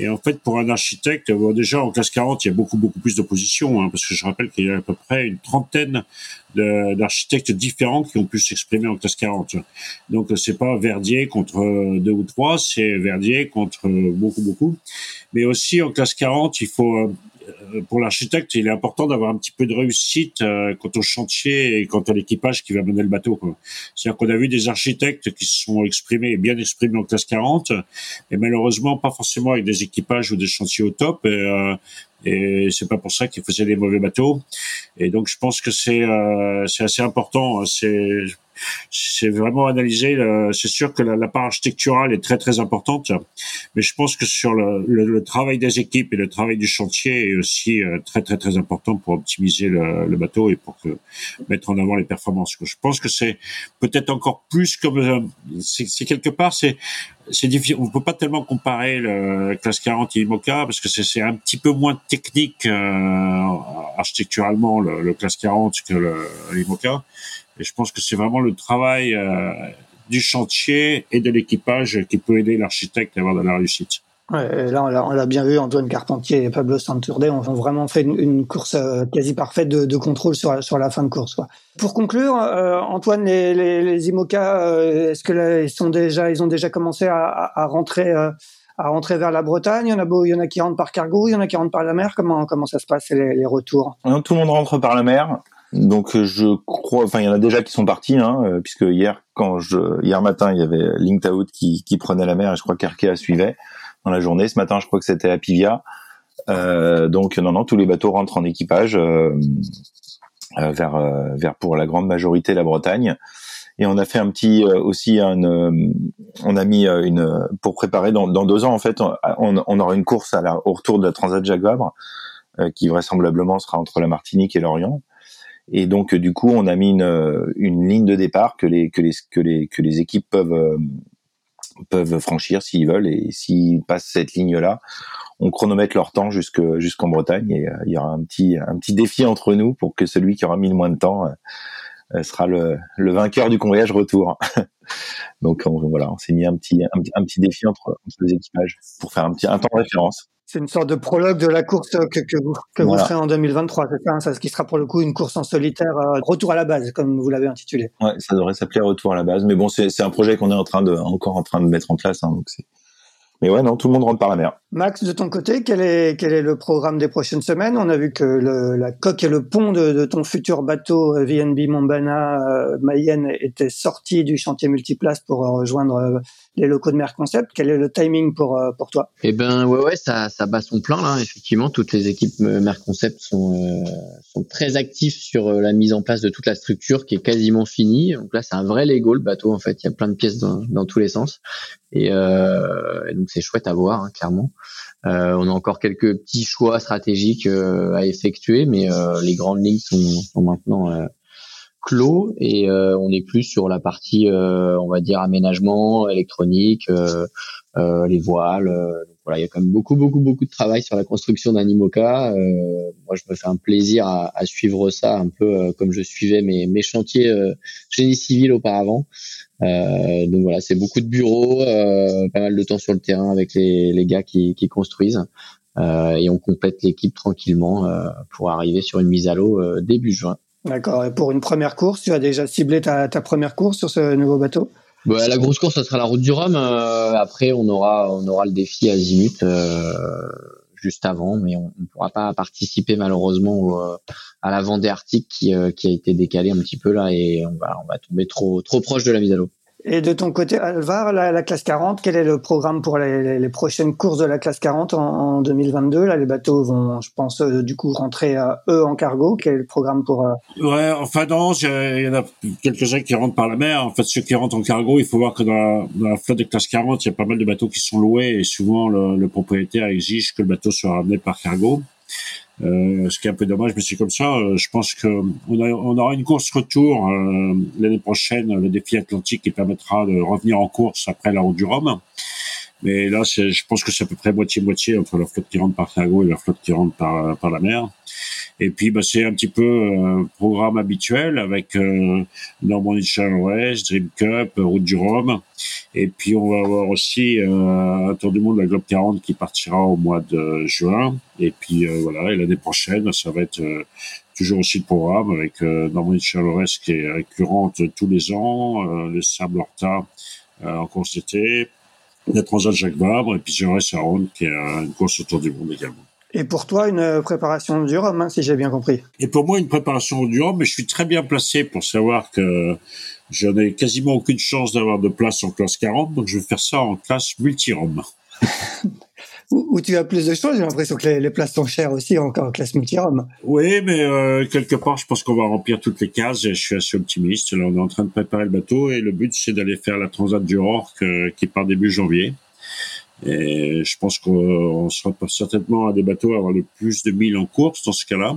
Et en fait, pour un architecte, déjà en classe 40, il y a beaucoup beaucoup plus d'opposition, hein, parce que je rappelle qu'il y a à peu près une trentaine d'architectes différents qui ont pu s'exprimer en classe 40. Donc c'est pas Verdier contre deux ou trois, c'est Verdier contre beaucoup beaucoup. Mais aussi en classe 40, il faut euh, euh, pour l'architecte, il est important d'avoir un petit peu de réussite euh, quant au chantier et quant à l'équipage qui va mener le bateau. C'est-à-dire qu'on a vu des architectes qui se sont exprimés, bien exprimés en classe 40, et malheureusement pas forcément avec des équipages ou des chantiers au top. Et, euh, et c'est pas pour ça qu'ils faisaient des mauvais bateaux. Et donc je pense que c'est euh, c'est assez important. Hein. C'est c'est vraiment analysé. C'est sûr que la, part architecturale est très très importante, mais je pense que sur le, le, travail des équipes et le travail du chantier est aussi euh, très très très important pour optimiser le, le bateau et pour que, mettre en avant les performances. Je pense que c'est peut-être encore plus comme euh, c'est quelque part c'est c'est difficile. On peut pas tellement comparer le classe 40 et IMOCA parce que c'est un petit peu moins technique euh, architecturalement le, le, classe 40 que l'IMOCA. Et je pense que c'est vraiment le travail euh, du chantier et de l'équipage qui peut aider l'architecte à avoir de la réussite. Ouais, là, on l'a bien vu, Antoine Carpentier et Pablo Santurde ont vraiment fait une, course euh, quasi parfaite de, de, contrôle sur la, sur la fin de course. Quoi. Pour conclure, euh, Antoine, les, les, les IMOCA, est-ce que ils sont déjà, ils ont déjà commencé à, à, rentrer, à rentrer vers la Bretagne? Il y en a beau, il y en a qui rentrent par cargo, il y en a qui rentrent par la mer. Comment comment ça se passe les, les retours? Tout le monde rentre par la mer. Donc je crois, enfin il y en a déjà qui sont partis, hein, euh, puisque hier quand je, hier matin il y avait Linked Out qui, qui prenait la mer et je crois qu'Arkea suivait dans la journée. Ce matin je crois que c'était Apivia. Euh, donc non non tous les bateaux rentrent en équipage euh, euh vers vers pour la grande majorité la Bretagne. Et on a fait un petit aussi un, on a mis une pour préparer dans, dans deux ans en fait on, on aura une course à la, au retour de la Transat Jacques Vabre qui vraisemblablement sera entre la Martinique et l'Orient et donc du coup, on a mis une, une ligne de départ que les que les que les que les équipes peuvent euh, peuvent franchir s'ils veulent. Et s'ils passent cette ligne-là, on chronomètre leur temps jusque jusqu'en Bretagne. Et euh, il y aura un petit un petit défi entre nous pour que celui qui aura mis le moins de temps euh, sera le, le vainqueur du convoyage retour. Donc on, voilà, on s'est mis un petit, un, un, petit défi entre, entre les équipages pour faire un petit un temps de référence. C'est une sorte de prologue de la course que, que vous, que vous ferez en 2023, c'est ça, hein, ça, ce qui sera pour le coup une course en solitaire, euh, retour à la base, comme vous l'avez intitulé. Ouais, ça devrait s'appeler retour à la base, mais bon, c'est un projet qu'on est en train de, encore en train de mettre en place, hein, donc c'est mais ouais, non, tout le monde rentre par la mer. Max, de ton côté, quel est, quel est le programme des prochaines semaines? On a vu que le, la coque et le pont de, de ton futur bateau euh, VNB Montbana euh, Mayenne étaient sortis du chantier multiplace pour euh, rejoindre les locaux de Mer Concept. Quel est le timing pour, pour toi? Eh ben, ouais, ouais, ça, ça bat son plein là. Effectivement, toutes les équipes Mer Concept sont, sont très actives sur la mise en place de toute la structure qui est quasiment finie. Donc là, c'est un vrai Lego le bateau. En fait, il y a plein de pièces dans, dans tous les sens. Et, euh, donc c'est chouette à voir, hein, clairement. Euh, on a encore quelques petits choix stratégiques euh, à effectuer, mais euh, les grandes lignes sont, sont maintenant euh, clos et on est plus sur la partie, on va dire, aménagement électronique, les voiles. donc voilà, il y a quand même beaucoup, beaucoup, beaucoup de travail sur la construction d'un IMOCA. moi, je me fais un plaisir à, à suivre ça un peu comme je suivais mes, mes chantiers génie civil auparavant. Euh, donc voilà, c'est beaucoup de bureaux, euh, pas mal de temps sur le terrain avec les, les gars qui, qui construisent. et on complète l'équipe tranquillement pour arriver sur une mise à l'eau début juin. D'accord. Et pour une première course, tu as déjà ciblé ta, ta première course sur ce nouveau bateau? Bah, la grosse course, ça sera la route du Rhum. après, on aura, on aura le défi Azimut juste avant, mais on ne pourra pas participer malheureusement à la Vendée Arctique qui, qui a été décalée un petit peu là et on va, on va tomber trop, trop proche de la mise à l'eau. Et de ton côté, Alvar, la, classe 40, quel est le programme pour les, prochaines courses de la classe 40 en, 2022 Là, les bateaux vont, je pense, euh, du coup rentrer euh, eux en cargo. Quel est le programme pour euh... Ouais, enfin non, il y en a quelques-uns qui rentrent par la mer. En fait, ceux qui rentrent en cargo, il faut voir que dans la, flotte de classe 40, il y a pas mal de bateaux qui sont loués et souvent le, le propriétaire exige que le bateau soit ramené par cargo. Euh, ce qui est un peu dommage, mais c'est comme ça. Euh, je pense que on, aura une course retour euh, l'année prochaine, le défi atlantique qui permettra de revenir en course après la route du Rhum. Mais là, je pense que c'est à peu près moitié-moitié entre la flotte qui rentre par cargo et la flotte qui rentre par, par la mer. Et puis, bah, c'est un petit peu un programme habituel avec euh, Normandie Challenge Dream Cup, Route du Rhum. Et puis, on va avoir aussi euh, un tour du monde, la Globe 40, qui partira au mois de juin. Et puis, euh, voilà, et l'année prochaine, ça va être euh, toujours aussi le programme avec euh, Normandie Challenge qui est récurrente tous les ans, le Sable Horta en course d'été, la Transat Jacques Vabre, et puis Jerez Ronde qui est une course autour du monde également. Et pour toi, une préparation du Rhum, hein, si j'ai bien compris. Et pour moi, une préparation du Rhum, mais je suis très bien placé pour savoir que je n'ai quasiment aucune chance d'avoir de place en classe 40, donc je vais faire ça en classe multi-Rhum. où, tu as plus de choses, j'ai l'impression que les, places sont chères aussi en, en classe multi-Rhum. Oui, mais euh, quelque part, je pense qu'on va remplir toutes les cases et je suis assez optimiste. Là, on est en train de préparer le bateau et le but, c'est d'aller faire la Transat du Rorc euh, qui part début janvier. Et je pense qu'on sera certainement à des bateaux à avoir le plus de 1000 en course dans ce cas-là.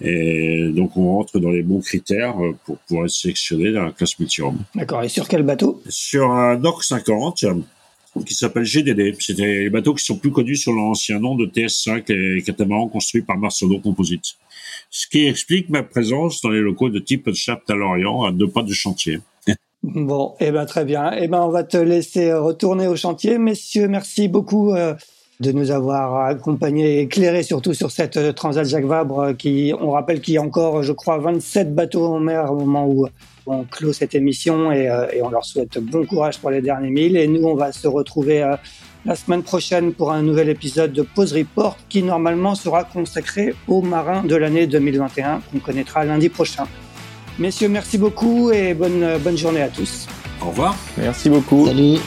Et donc on rentre dans les bons critères pour pouvoir être sélectionné dans la classe multi D'accord. Et sur quel bateau? Sur un NOC 50 qui s'appelle GDD. C'est des bateaux qui sont plus connus sur l'ancien nom de TS5, les catamarans construits par Marcelo Composite. Ce qui explique ma présence dans les locaux de type Shaft à Lorient, à deux pas du chantier. Bon, eh ben très bien. Eh ben on va te laisser retourner au chantier, messieurs. Merci beaucoup euh, de nous avoir accompagnés, éclairés surtout sur cette euh, Transat Jacques Vabre, euh, qui, on rappelle qu'il y a encore, je crois, 27 bateaux en mer au moment où on clôt cette émission et, et on leur souhaite bon courage pour les derniers milles. Et nous, on va se retrouver la semaine prochaine pour un nouvel épisode de Pause Report qui normalement sera consacré aux marins de l'année 2021 qu'on connaîtra lundi prochain. Messieurs, merci beaucoup et bonne, bonne journée à tous. Au revoir. Merci beaucoup. Salut.